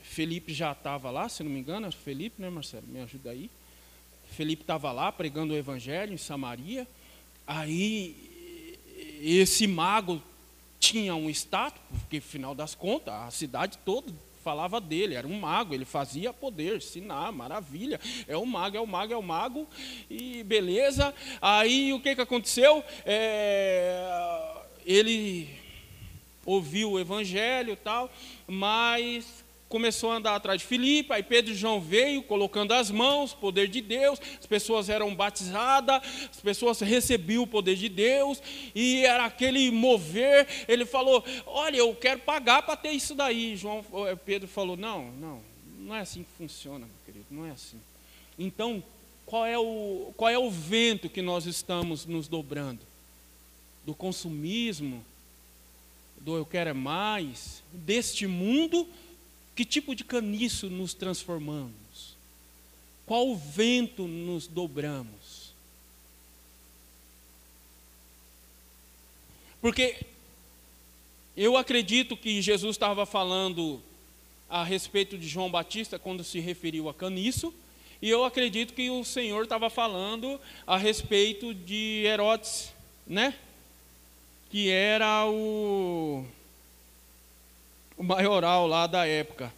Felipe já estava lá, se não me engano, Felipe, né, Marcelo? Me ajuda aí. Felipe estava lá pregando o evangelho em Samaria. Aí esse mago tinha um status, porque afinal das contas, a cidade toda falava dele, era um mago, ele fazia poder, sinar, maravilha, é o mago, é o mago, é o mago, e beleza. Aí o que, que aconteceu? É, ele ouviu o evangelho tal, mas começou a andar atrás de Filipe, aí Pedro e João veio colocando as mãos, poder de Deus, as pessoas eram batizadas, as pessoas recebiam o poder de Deus, e era aquele mover, ele falou, olha, eu quero pagar para ter isso daí. João, eh, Pedro falou, não, não, não é assim que funciona, meu querido, não é assim. Então, qual é o, qual é o vento que nós estamos nos dobrando? Do consumismo, do eu quero é mais, deste mundo que tipo de caniço nos transformamos? Qual vento nos dobramos? Porque eu acredito que Jesus estava falando a respeito de João Batista quando se referiu a caniço, e eu acredito que o Senhor estava falando a respeito de Herodes, né? Que era o o maioral lá da época.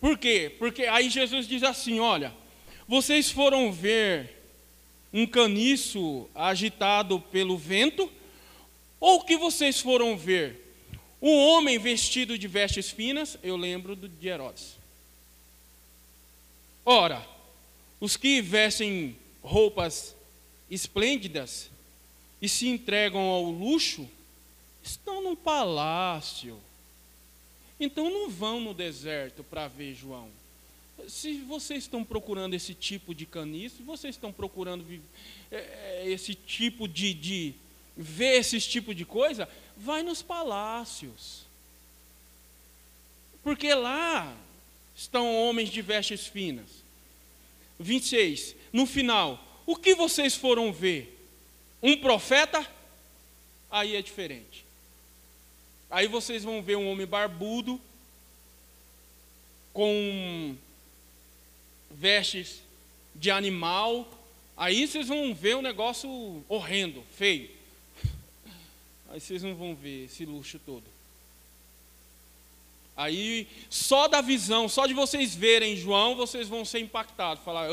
Por quê? Porque aí Jesus diz assim: olha, vocês foram ver um caniço agitado pelo vento, ou que vocês foram ver? Um homem vestido de vestes finas, eu lembro de Herodes. Ora, os que vestem roupas esplêndidas e se entregam ao luxo, estão num palácio. Então não vão no deserto para ver João. Se vocês estão procurando esse tipo de caniço, vocês estão procurando é, é, esse tipo de, de ver esse tipo de coisa, vai nos palácios. Porque lá estão homens de vestes finas. 26. No final, o que vocês foram ver? Um profeta? Aí é diferente. Aí vocês vão ver um homem barbudo, com vestes de animal. Aí vocês vão ver um negócio horrendo, feio. Aí vocês não vão ver esse luxo todo. Aí, só da visão, só de vocês verem João, vocês vão ser impactados. Falar,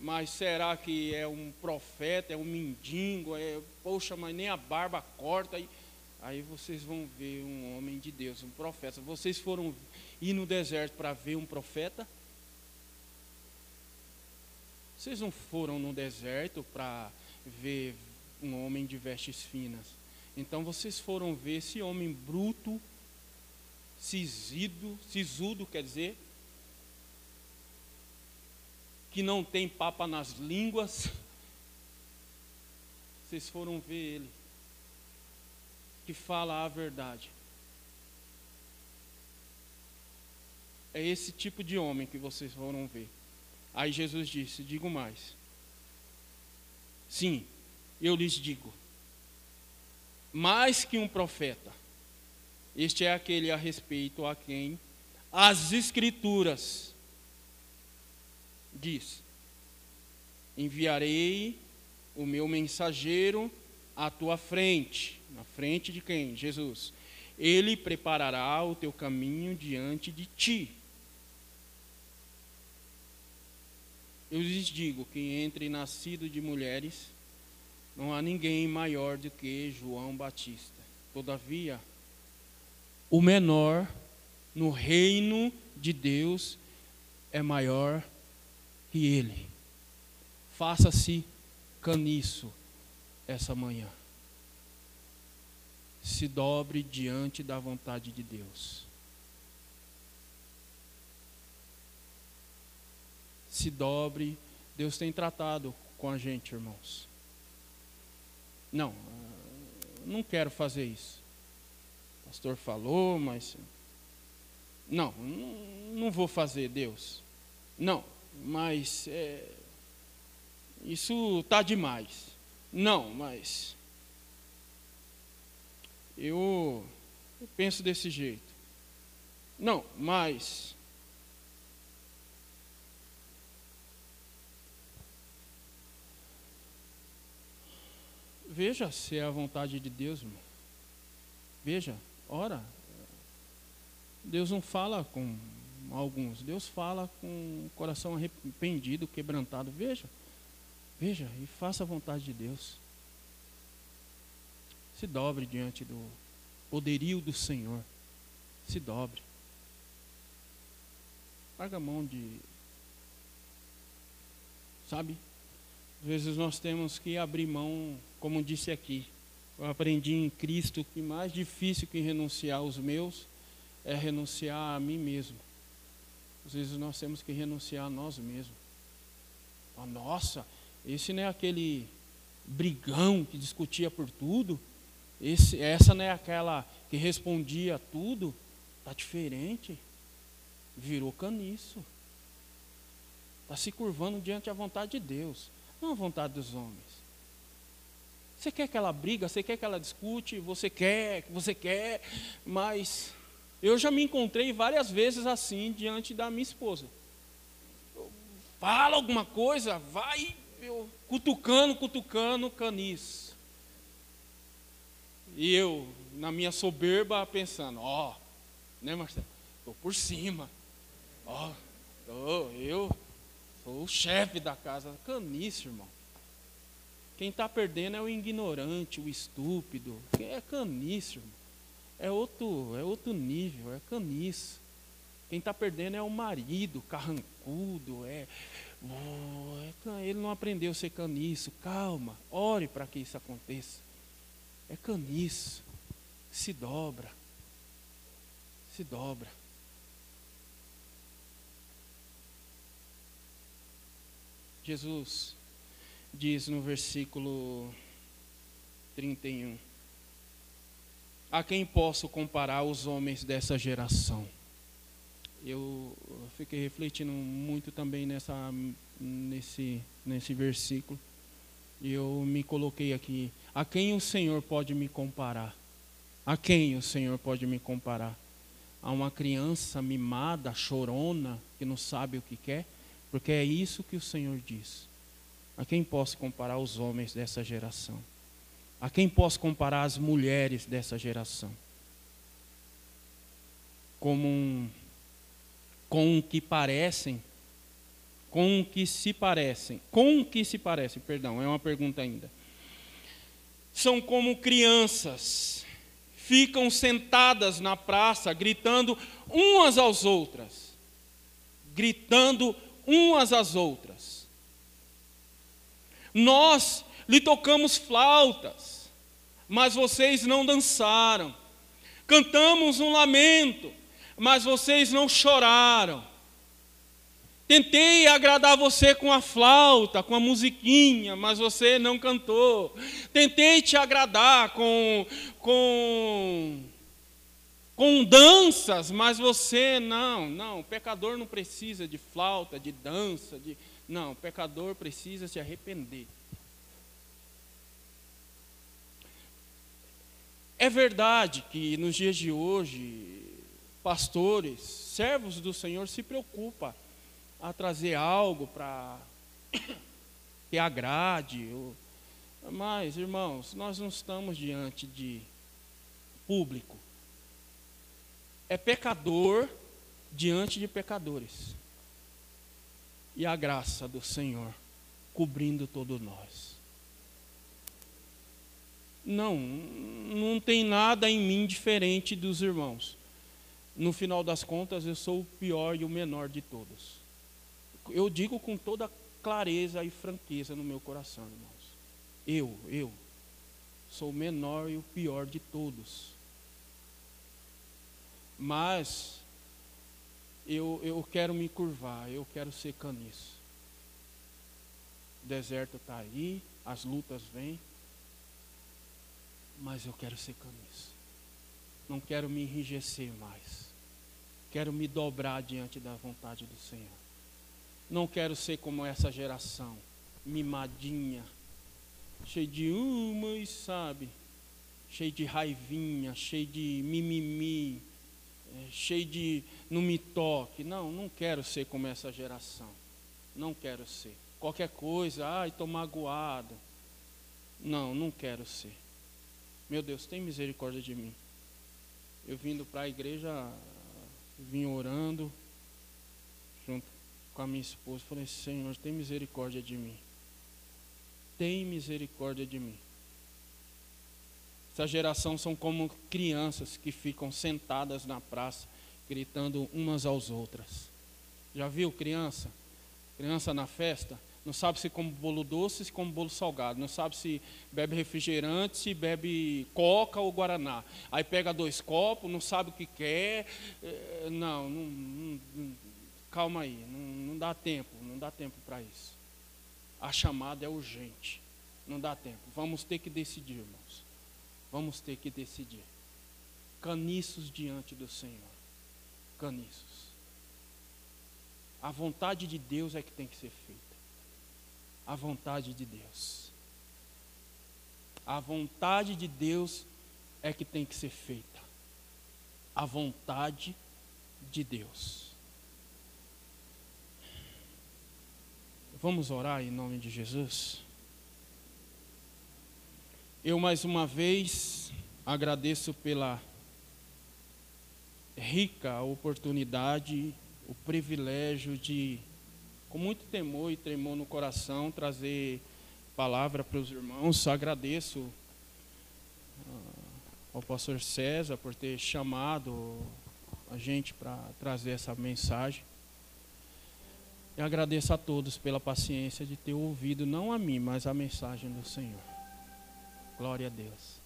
mas será que é um profeta, é um mendigo? É, poxa, mas nem a barba corta. Aí vocês vão ver um homem de Deus, um profeta. Vocês foram ir no deserto para ver um profeta? Vocês não foram no deserto para ver um homem de vestes finas. Então vocês foram ver esse homem bruto, sisido, sisudo, quer dizer, que não tem papa nas línguas. Vocês foram ver ele, que fala a verdade. É esse tipo de homem que vocês foram ver. Aí Jesus disse: Digo mais. Sim, eu lhes digo. Mais que um profeta. Este é aquele a respeito a quem as Escrituras diz: Enviarei o meu mensageiro à tua frente. Na frente de quem? Jesus. Ele preparará o teu caminho diante de ti. Eu lhes digo que entre nascido de mulheres, não há ninguém maior do que João Batista. Todavia, o menor no reino de Deus é maior que ele. Faça-se caniço essa manhã. Se dobre diante da vontade de Deus. se dobre. Deus tem tratado com a gente, irmãos. Não, não quero fazer isso. O pastor falou, mas. Não, não vou fazer, Deus. Não, mas. É, isso está demais. Não, mas. Eu, eu penso desse jeito. Não, mas. Veja se é a vontade de Deus, irmão. Veja, ora. Deus não fala com alguns, Deus fala com o coração arrependido, quebrantado. Veja, veja e faça a vontade de Deus. Se dobre diante do poderio do Senhor. Se dobre. Larga a mão de. Sabe? Às vezes nós temos que abrir mão, como disse aqui. Eu aprendi em Cristo que mais difícil que renunciar aos meus é renunciar a mim mesmo. Às vezes nós temos que renunciar a nós mesmos. Ah, nossa, esse não é aquele brigão que discutia por tudo. Esse, essa não é aquela que respondia a tudo. Está diferente. Virou caniço. Está se curvando diante da vontade de Deus não a vontade dos homens. Você quer que ela briga, você quer que ela discute, você quer, você quer, mas eu já me encontrei várias vezes assim diante da minha esposa. Fala alguma coisa, vai eu, cutucando, cutucando, canis. E eu, na minha soberba, pensando, ó, oh, né, Marcelo? Estou por cima. Ó, oh, eu Sou o chefe da casa. Caniço, irmão. Quem está perdendo é o ignorante, o estúpido. É caniço, irmão. É outro, é outro nível, é caniço. Quem está perdendo é o marido, carrancudo, é, é, Ele não aprendeu a ser caniço. Calma, ore para que isso aconteça. É caniço. Se dobra. Se dobra. Jesus diz no versículo 31: A quem posso comparar os homens dessa geração? Eu fiquei refletindo muito também nessa, nesse, nesse versículo. E eu me coloquei aqui. A quem o Senhor pode me comparar? A quem o Senhor pode me comparar? A uma criança mimada, chorona, que não sabe o que quer? Porque é isso que o Senhor diz. A quem posso comparar os homens dessa geração? A quem posso comparar as mulheres dessa geração? Como um, com o que parecem, com que se parecem, com que se parecem, perdão, é uma pergunta ainda. São como crianças, ficam sentadas na praça, gritando umas às outras, gritando umas às outras. Nós lhe tocamos flautas, mas vocês não dançaram. Cantamos um lamento, mas vocês não choraram. Tentei agradar você com a flauta, com a musiquinha, mas você não cantou. Tentei te agradar com, com com danças, mas você não, não, o pecador não precisa de flauta, de dança, de não, o pecador precisa se arrepender. É verdade que nos dias de hoje, pastores, servos do Senhor se preocupam a trazer algo para que agrade, mas irmãos, nós não estamos diante de público é pecador diante de pecadores. E a graça do Senhor cobrindo todos nós. Não, não tem nada em mim diferente dos irmãos. No final das contas, eu sou o pior e o menor de todos. Eu digo com toda clareza e franqueza no meu coração, irmãos. Eu, eu, sou o menor e o pior de todos. Mas eu, eu quero me curvar, eu quero ser caniço. O deserto está aí, as lutas vêm, mas eu quero ser caniço. Não quero me enrijecer mais. Quero me dobrar diante da vontade do Senhor. Não quero ser como essa geração, mimadinha, cheia de umas, sabe? Cheio de raivinha, cheio de mimimi, é, cheio de não me toque. Não, não quero ser como essa geração. Não quero ser. Qualquer coisa, ai, estou magoado. Não, não quero ser. Meu Deus, tem misericórdia de mim. Eu vindo para a igreja, vim orando, com a minha esposa, falei, Senhor, tem misericórdia de mim. Tem misericórdia de mim. Essa geração são como crianças que ficam sentadas na praça, gritando umas às outras. Já viu criança? Criança na festa? Não sabe se come bolo doce, se come bolo salgado. Não sabe se bebe refrigerante, se bebe coca ou guaraná. Aí pega dois copos, não sabe o que quer. É, não, não, não calma aí, não, não dá tempo, não dá tempo para isso. A chamada é urgente, não dá tempo. Vamos ter que decidir, irmãos vamos ter que decidir. Caniços diante do Senhor. Caniços. A vontade de Deus é que tem que ser feita. A vontade de Deus. A vontade de Deus é que tem que ser feita. A vontade de Deus. Vamos orar em nome de Jesus? Eu mais uma vez agradeço pela rica oportunidade, o privilégio de, com muito temor e tremor no coração, trazer palavra para os irmãos. Agradeço ah, ao pastor César por ter chamado a gente para trazer essa mensagem. E agradeço a todos pela paciência de ter ouvido, não a mim, mas a mensagem do Senhor. Glória a Deus.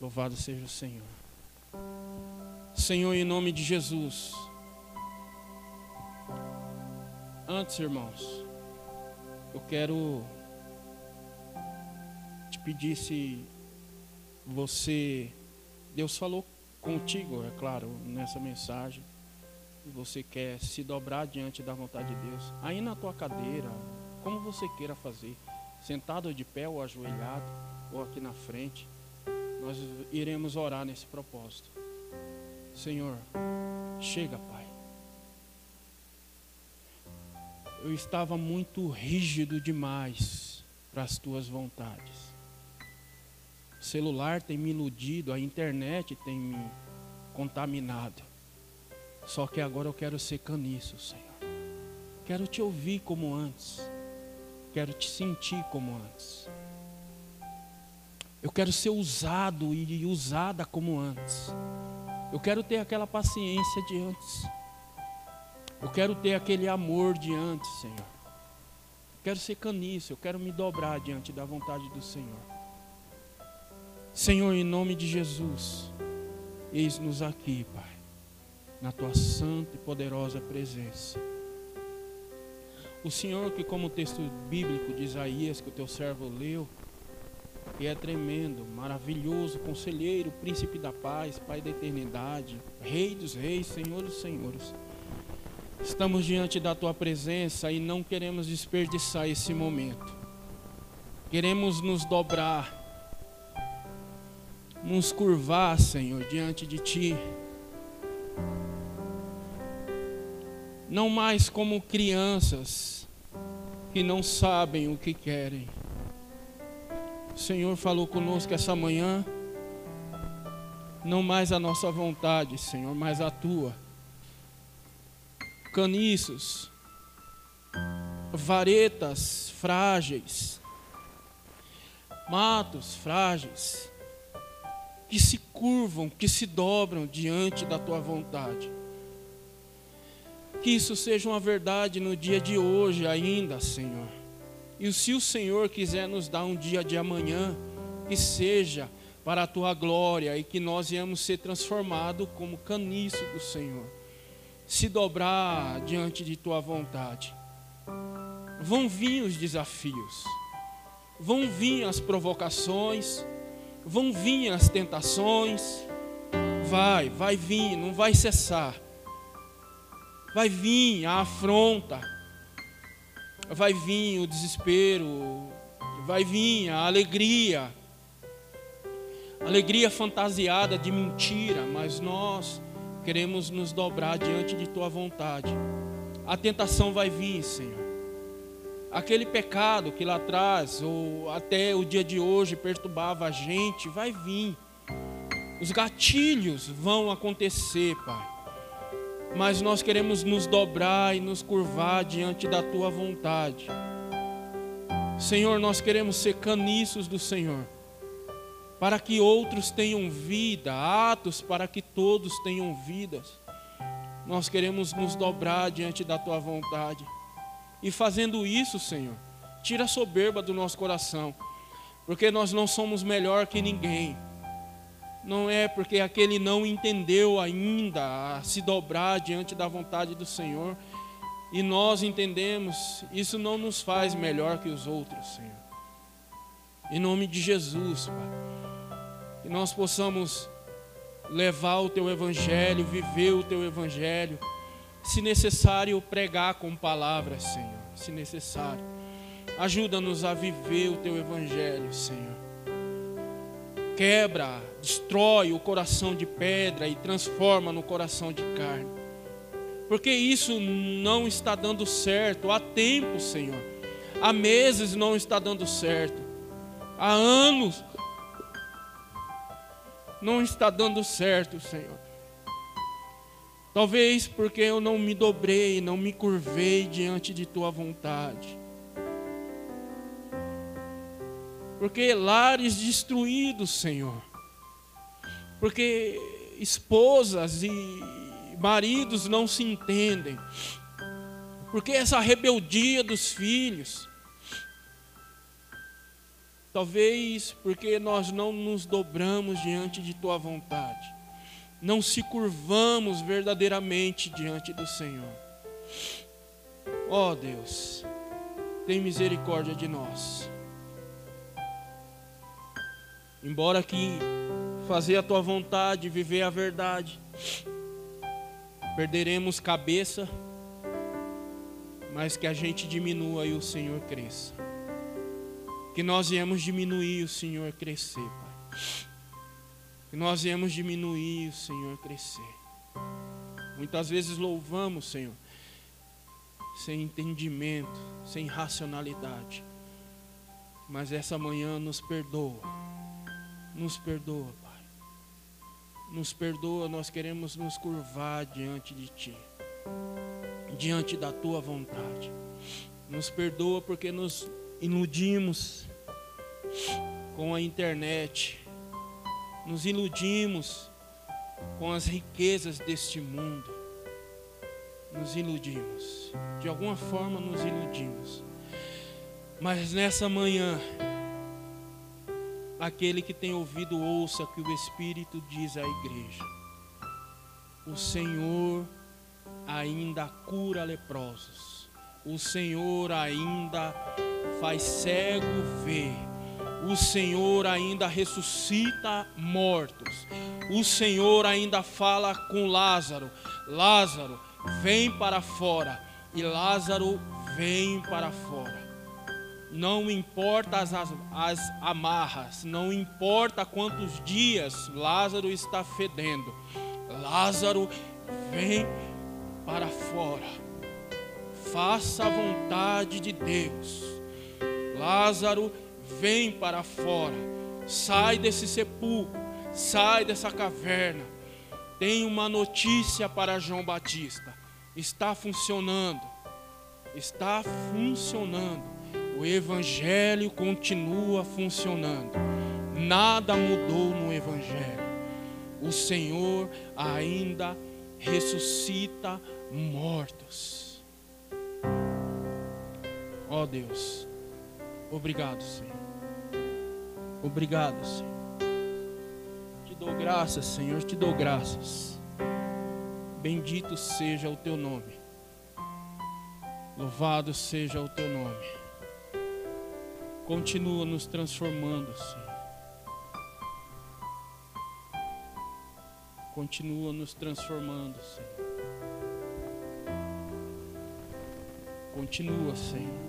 Louvado seja o Senhor. Senhor, em nome de Jesus. Antes, irmãos, eu quero te pedir se você, Deus falou contigo, é claro, nessa mensagem, você quer se dobrar diante da vontade de Deus, aí na tua cadeira, como você queira fazer, sentado de pé ou ajoelhado, ou aqui na frente, nós iremos orar nesse propósito. Senhor, chega, Pai. Eu estava muito rígido demais para as tuas vontades. O celular tem me iludido, a internet tem me contaminado. Só que agora eu quero ser caniço, Senhor. Quero te ouvir como antes. Quero te sentir como antes. Eu quero ser usado e usada como antes. Eu quero ter aquela paciência de antes. Eu quero ter aquele amor de antes, Senhor. Eu quero ser caniço, eu quero me dobrar diante da vontade do Senhor. Senhor, em nome de Jesus, eis-nos aqui, Pai, na tua santa e poderosa presença. O Senhor, que como o texto bíblico de Isaías que o teu servo leu, e é tremendo, maravilhoso, conselheiro, príncipe da paz, Pai da eternidade, Rei dos reis, Senhor dos senhores. Estamos diante da tua presença e não queremos desperdiçar esse momento. Queremos nos dobrar, nos curvar, Senhor, diante de ti. Não mais como crianças que não sabem o que querem o Senhor falou conosco essa manhã. Não mais a nossa vontade, Senhor, mas a tua. Caniços, varetas frágeis, matos frágeis, que se curvam, que se dobram diante da tua vontade. Que isso seja uma verdade no dia de hoje ainda, Senhor. E se o Senhor quiser nos dar um dia de amanhã, que seja para a tua glória e que nós viemos ser transformados como caniço do Senhor, se dobrar diante de tua vontade. Vão vir os desafios, vão vir as provocações, vão vir as tentações, vai, vai vir, não vai cessar. Vai vir a afronta, vai vir o desespero, vai vir a alegria, alegria fantasiada de mentira, mas nós queremos nos dobrar diante de tua vontade. A tentação vai vir, Senhor. Aquele pecado que lá atrás, ou até o dia de hoje, perturbava a gente, vai vir. Os gatilhos vão acontecer, Pai mas nós queremos nos dobrar e nos curvar diante da tua vontade. Senhor, nós queremos ser caniços do Senhor, para que outros tenham vida, atos para que todos tenham vidas. Nós queremos nos dobrar diante da tua vontade. E fazendo isso, Senhor, tira a soberba do nosso coração, porque nós não somos melhor que ninguém não é porque aquele não entendeu ainda a se dobrar diante da vontade do Senhor. E nós entendemos, isso não nos faz melhor que os outros, Senhor. Em nome de Jesus, Pai. Que nós possamos levar o Teu Evangelho, viver o Teu Evangelho. Se necessário, pregar com palavras, Senhor. Se necessário. Ajuda-nos a viver o Teu Evangelho, Senhor quebra, destrói o coração de pedra e transforma no coração de carne. Porque isso não está dando certo há tempo, Senhor. Há meses não está dando certo. Há anos não está dando certo, Senhor. Talvez porque eu não me dobrei, não me curvei diante de tua vontade. Porque lares destruídos, Senhor. Porque esposas e maridos não se entendem. Porque essa rebeldia dos filhos. Talvez porque nós não nos dobramos diante de tua vontade. Não se curvamos verdadeiramente diante do Senhor. Ó oh, Deus, tem misericórdia de nós. Embora que fazer a tua vontade, viver a verdade, perderemos cabeça, mas que a gente diminua e o Senhor cresça. Que nós viemos diminuir e o Senhor crescer, Pai. Que nós viemos diminuir e o Senhor crescer. Muitas vezes louvamos, Senhor, sem entendimento, sem racionalidade. Mas essa manhã nos perdoa. Nos perdoa, Pai. Nos perdoa, nós queremos nos curvar diante de Ti, diante da Tua vontade. Nos perdoa porque nos iludimos com a internet, nos iludimos com as riquezas deste mundo, nos iludimos, de alguma forma nos iludimos. Mas nessa manhã, aquele que tem ouvido, ouça que o Espírito diz à igreja: O Senhor ainda cura leprosos, o Senhor ainda faz cego ver, o Senhor ainda ressuscita mortos, o Senhor ainda fala com Lázaro: Lázaro, vem para fora. E Lázaro vem para fora. Não importa as, as, amarras, não importa quantos dias Lázaro está fedendo, Lázaro vem para fora. Faça a vontade de Deus. Lázaro vem para fora. Sai desse sepulcro, sai dessa caverna. Tem uma notícia para João Batista está funcionando. Está funcionando. O Evangelho continua funcionando. Nada mudou no Evangelho. O Senhor ainda ressuscita mortos. Ó oh Deus, obrigado, Senhor. Obrigado, Senhor. Te dou graças, Senhor, te dou graças. Bendito seja o teu nome. Louvado seja o teu nome. Continua nos transformando, Senhor. Continua nos transformando, Senhor. Continua, Senhor.